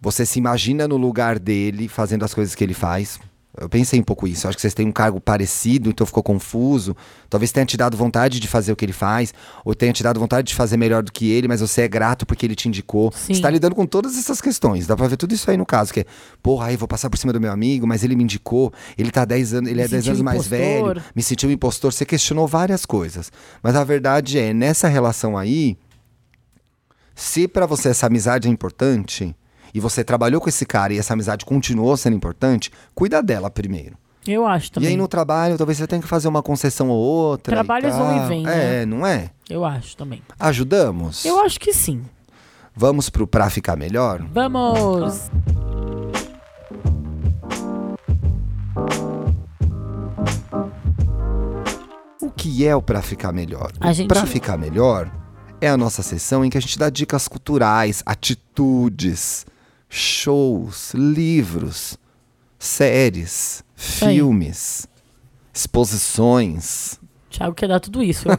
você se imagina no lugar dele, fazendo as coisas que ele faz. Eu pensei um pouco isso. Acho que vocês têm um cargo parecido, então ficou confuso. Talvez tenha te dado vontade de fazer o que ele faz, ou tenha te dado vontade de fazer melhor do que ele, mas você é grato porque ele te indicou. Sim. Você tá lidando com todas essas questões. Dá pra ver tudo isso aí no caso, que é, porra, aí vou passar por cima do meu amigo, mas ele me indicou, ele tá 10 anos, ele é 10 senti um anos mais impostor. velho, me sentiu um impostor. Você questionou várias coisas. Mas a verdade é, nessa relação aí, se pra você essa amizade é importante e você trabalhou com esse cara e essa amizade continuou sendo importante, cuida dela primeiro. Eu acho também. E aí no trabalho, talvez você tenha que fazer uma concessão ou outra. Trabalhos vão e vêm, É, né? não é? Eu acho também. Ajudamos? Eu acho que sim. Vamos pro pra ficar melhor? Vamos! O que é o pra ficar melhor? A gente- pra ficar melhor é a nossa sessão em que a gente dá dicas culturais, atitudes, shows, livros, séries, filmes, exposições. Thiago quer dar tudo isso.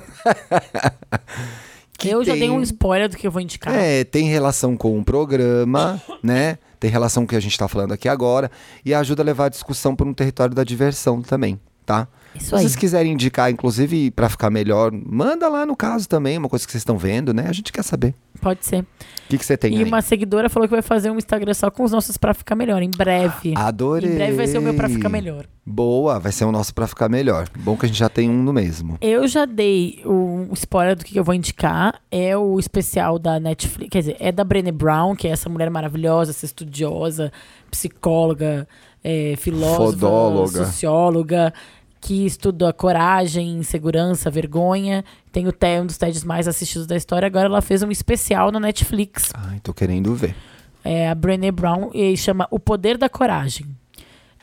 eu já tem- dei um spoiler do que eu vou indicar. É, tem relação com o programa, né? Tem relação com o que a gente tá falando aqui agora e ajuda a levar a discussão para um território da diversão também, tá? Isso Se vocês quiserem indicar, inclusive, para ficar melhor, manda lá no caso também, uma coisa que vocês estão vendo, né? A gente quer saber. Pode ser. O que, que você tem E aí? uma seguidora falou que vai fazer um Instagram só com os nossos pra ficar melhor, em breve. Adorei. Em breve vai ser o meu pra ficar melhor. Boa, vai ser o nosso pra ficar melhor. Bom que a gente já tem um no mesmo. Eu já dei um spoiler do que eu vou indicar. É o especial da Netflix. Quer dizer, é da Brené Brown, que é essa mulher maravilhosa, essa estudiosa, psicóloga, é, filósofa, Fodóloga. socióloga, que estuda coragem, insegurança, vergonha. Tem o TED, um dos TEDs mais assistidos da história. Agora ela fez um especial na Netflix. Ai, tô querendo ver. É a Brené Brown e chama O Poder da Coragem.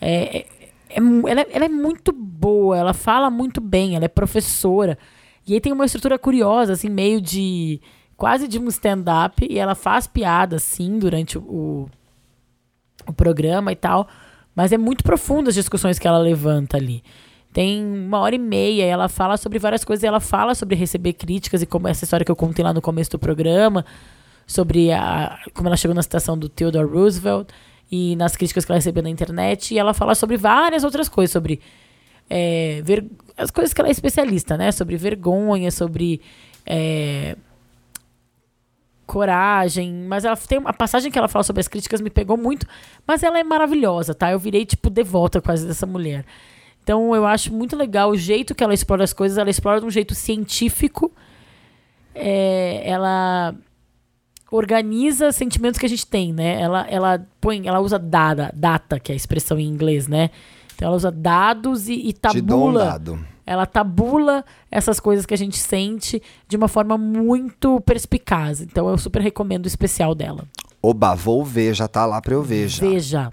É, é- é ela, é- ela é muito boa, ela fala muito bem, ela é professora. E aí tem uma estrutura curiosa, assim, meio de. quase de um stand-up. E ela faz piada, assim, durante o, o programa e tal. Mas é muito profunda as discussões que ela levanta ali. Tem uma hora e meia, e ela fala sobre várias coisas. Ela fala sobre receber críticas e como essa história que eu contei lá no começo do programa sobre a, como ela chegou na citação do Theodore Roosevelt e nas críticas que ela recebeu na internet. E ela fala sobre várias outras coisas, sobre é, ver, as coisas que ela é especialista, né? Sobre vergonha, sobre é, coragem, mas ela tem uma passagem que ela fala sobre as críticas me pegou muito, mas ela é maravilhosa, tá? Eu virei tipo devota quase dessa mulher. Então eu acho muito legal o jeito que ela explora as coisas, ela explora de um jeito científico. É, ela organiza sentimentos que a gente tem, né? Ela, ela põe, ela usa data, data, que é a expressão em inglês, né? Então ela usa dados e, e um tabula. dado. Ela tabula essas coisas que a gente sente de uma forma muito perspicaz. Então eu super recomendo o especial dela. Oba, vou ver, já tá lá pra eu ver já. Veja.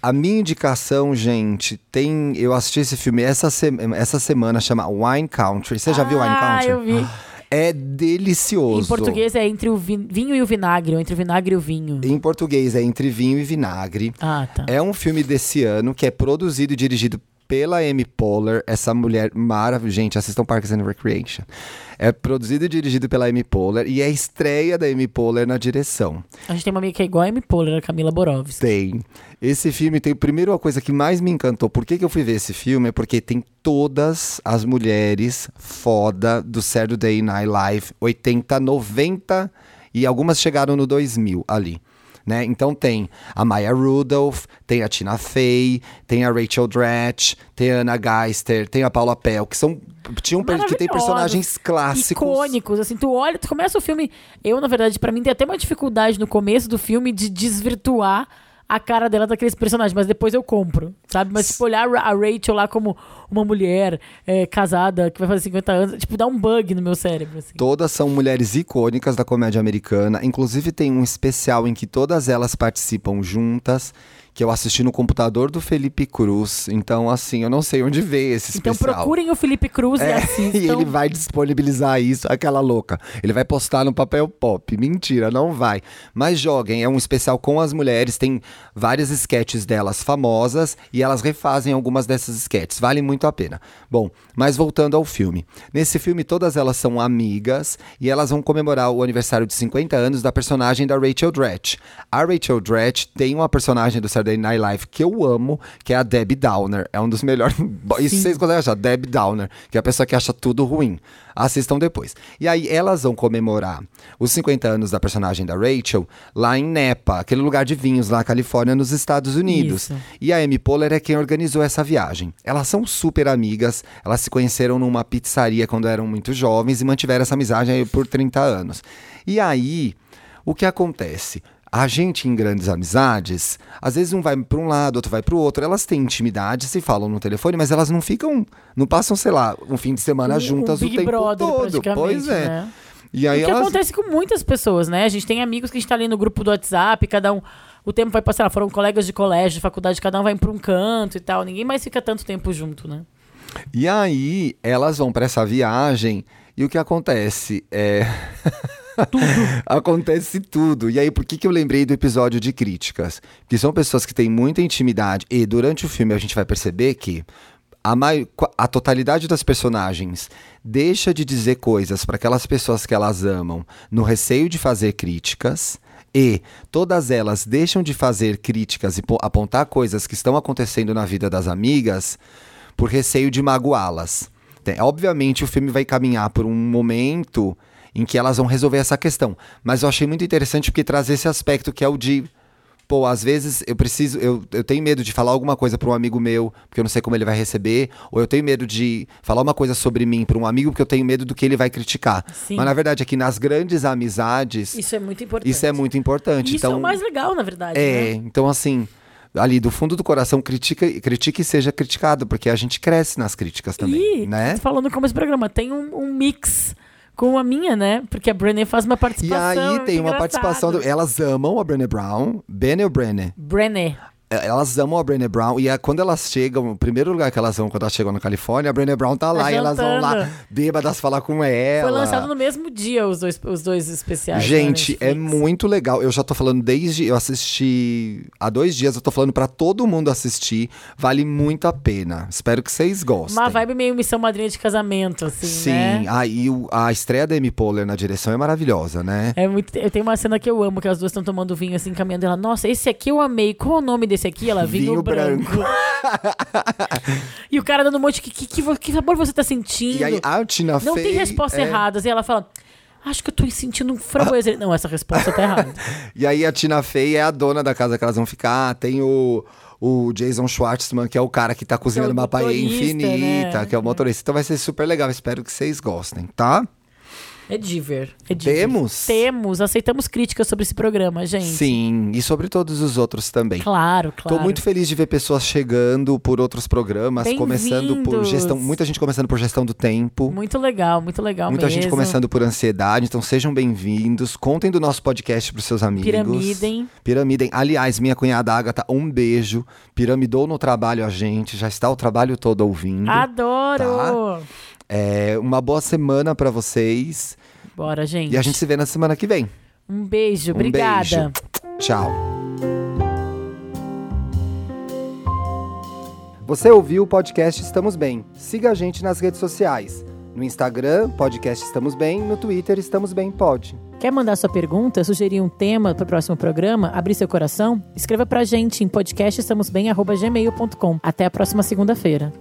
A minha indicação, gente, tem. Eu assisti esse filme essa, se- essa semana, chama Wine Country. Você já viu Wine Ah, Country? eu vi. É delicioso. Em português é entre o vin- vinho e o vinagre, ou entre o vinagre e o vinho. Em português é Entre Vinho e Vinagre. Ah, tá. É um filme desse ano que é produzido e dirigido pela Amy Poehler, essa mulher maravilhosa. Gente, assistam Parks and Recreation. É produzido e dirigido pela Amy Poehler e é a estreia da Amy Poehler na direção. A gente tem uma amiga que é igual a Amy Poehler, a Camila Borowski. Tem. Esse filme tem. Primeiro, a coisa que mais me encantou. Por que, que eu fui ver esse filme? É porque tem todas as mulheres foda do Saturday Night Live 80, 90 e algumas chegaram no 2000 ali. Né? Então tem a Maya Rudolph, tem a Tina Fey, tem a Rachel Dratch, tem a Anna Geister, tem a Paula Pell, que são tinham que tem personagens clássicos. Icônicos, assim, tu olha, tu começa o filme. Eu, na verdade, pra mim tem até uma dificuldade no começo do filme de desvirtuar a cara dela daqueles personagens, mas depois eu compro, sabe? Mas, tipo, olhar a Rachel lá como uma mulher é, casada que vai fazer 50 anos, tipo, dá um bug no meu cérebro, assim. Todas são mulheres icônicas da comédia americana. Inclusive tem um especial em que todas elas participam juntas, que eu assisti no computador do Felipe Cruz. Então, assim, eu não sei onde ver esse Então especial. procurem o Felipe Cruz e É, assistam. e ele vai disponibilizar isso, aquela louca. Ele vai postar no papel pop. Mentira, não vai. Mas joguem, é um especial com as mulheres, tem várias sketches delas famosas e elas refazem algumas dessas sketches. Vale muito a pena. Bom, mas voltando ao filme. Nesse filme, todas elas são amigas e elas vão comemorar o aniversário de 50 anos da personagem da Rachel Dratch. A Rachel Dratch tem uma personagem do Saturday Night Live que eu amo, que é a Debbie Downer. É um dos melhores. Isso vocês conseguem achar, Debbie Downer, que é a pessoa que acha tudo ruim. Assistam depois. E aí elas vão comemorar os 50 anos da personagem da Rachel lá em Napa, aquele lugar de vinhos lá na Califórnia, nos Estados Unidos. Isso. E a Amy Poehler é quem organizou essa viagem. Elas são super amigas, elas se conheceram numa pizzaria quando eram muito jovens e mantiveram essa amizade aí por 30 anos. E aí, o que acontece? A gente em grandes amizades, às vezes um vai para um lado, outro vai para o outro. Elas têm intimidade, se falam no telefone, mas elas não ficam, não passam, sei lá, um fim de semana Um- juntas um o tempo Brother, todo. Pois é. né? E aí o que elas acontece com muitas pessoas, né? A gente tem amigos que a gente tá ali no grupo do WhatsApp, cada um. O tempo vai passar, foram colegas de colégio, de faculdade, cada um vai para um canto e tal. Ninguém mais fica tanto tempo junto, né? E aí, elas vão para essa viagem e o que acontece é. tudo. acontece tudo. E aí, por que, que eu lembrei do episódio de críticas? Porque são pessoas que têm muita intimidade e durante o filme a gente vai perceber que. A, mai- a totalidade das personagens deixa de dizer coisas para aquelas pessoas que elas amam no receio de fazer críticas e todas elas deixam de fazer críticas e po- apontar coisas que estão acontecendo na vida das amigas por receio de magoá-las. Obviamente o filme vai caminhar por um momento em que elas vão resolver essa questão, mas eu achei muito interessante porque traz esse aspecto que é o de Pô, às vezes eu preciso, eu, eu tenho medo de falar alguma coisa para um amigo meu, porque eu não sei como ele vai receber, ou eu tenho medo de falar uma coisa sobre mim para um amigo, porque eu tenho medo do que ele vai criticar. Sim. Mas na verdade aqui nas grandes amizades, Isso é muito importante. isso é muito importante. Isso então, é o mais legal, na verdade. é, né? então assim, ali do fundo do coração, critica, critique e seja criticado, porque a gente cresce nas críticas também, E, né? você falou no começo do programa, tem um, um mix com a minha, né? Porque a Brené faz uma E participação. aí tem uma participação. engraçada. Do, elas amam a Brené Brown. Ben ou Brené? Brené. É, Elas amam a Brené Brown. E é quando elas chegam, o primeiro lugar que elas vão quando elas chegam na Califórnia, a Brené Brown tá lá. Tá e elas vão lá, bêbadas, falar com ela. Foi lançado no mesmo dia os dois, os dois especiais. Gente, né, é Netflix. muito legal. Eu já tô falando desde. Eu assisti há dois dias, eu tô falando pra todo mundo assistir. Vale muito a pena. Espero que vocês gostem. Uma vibe meio missão madrinha de casamento, assim, Sim, né? aí o- a estreia da Amy Poehler na direção é maravilhosa, né? É muito, eu tenho uma cena que eu amo, que as duas estão tomando vinho assim, caminhando. Ela, nossa, esse aqui eu amei. Qual é o nome desse aqui? Ela, vinho, Vinho branco. e o cara dando um monte, que, que, que, que sabor você tá sentindo? E aí a Tina Não Fey, tem respostas é, erradas. E ela fala, Acho que eu tô sentindo um framboesa. Não, essa resposta tá errada. E aí a Tina Fey é a dona da casa que elas vão ficar. Tem o, o Jason Schwartzman, que é o cara que tá cozinhando uma paella infinita, né? que é o motorista. Então vai ser super legal. Espero que vocês gostem, tá? É diver. É diver. Temos? Temos. Aceitamos críticas sobre esse programa, gente. Sim, e sobre todos os outros também. Claro, claro. Tô muito feliz de ver pessoas chegando por outros programas, começando por gestão, muita gente começando por gestão do tempo. Muito legal, muito legal Muita mesmo. gente começando por ansiedade, então sejam bem-vindos. Contem do nosso podcast pros seus amigos. Piramidem. Piramidem. Aliás, minha cunhada Agatha, um beijo. Piramidou no trabalho a gente, já está o trabalho todo ouvindo. Adoro! É, uma boa semana pra vocês. Bora, gente. E a gente se vê na semana que vem. Um beijo, Um obrigada. beijo. Tchau. Você ouviu o podcast Estamos Bem. Siga a gente nas redes sociais. No Instagram, podcast Estamos Bem. No Twitter, Estamos Bem Pod. Quer mandar sua pergunta, sugerir um tema para o próximo programa, abrir seu coração? Escreva pra gente em podcastestamosbem.gmail.com. Até a próxima segunda-feira.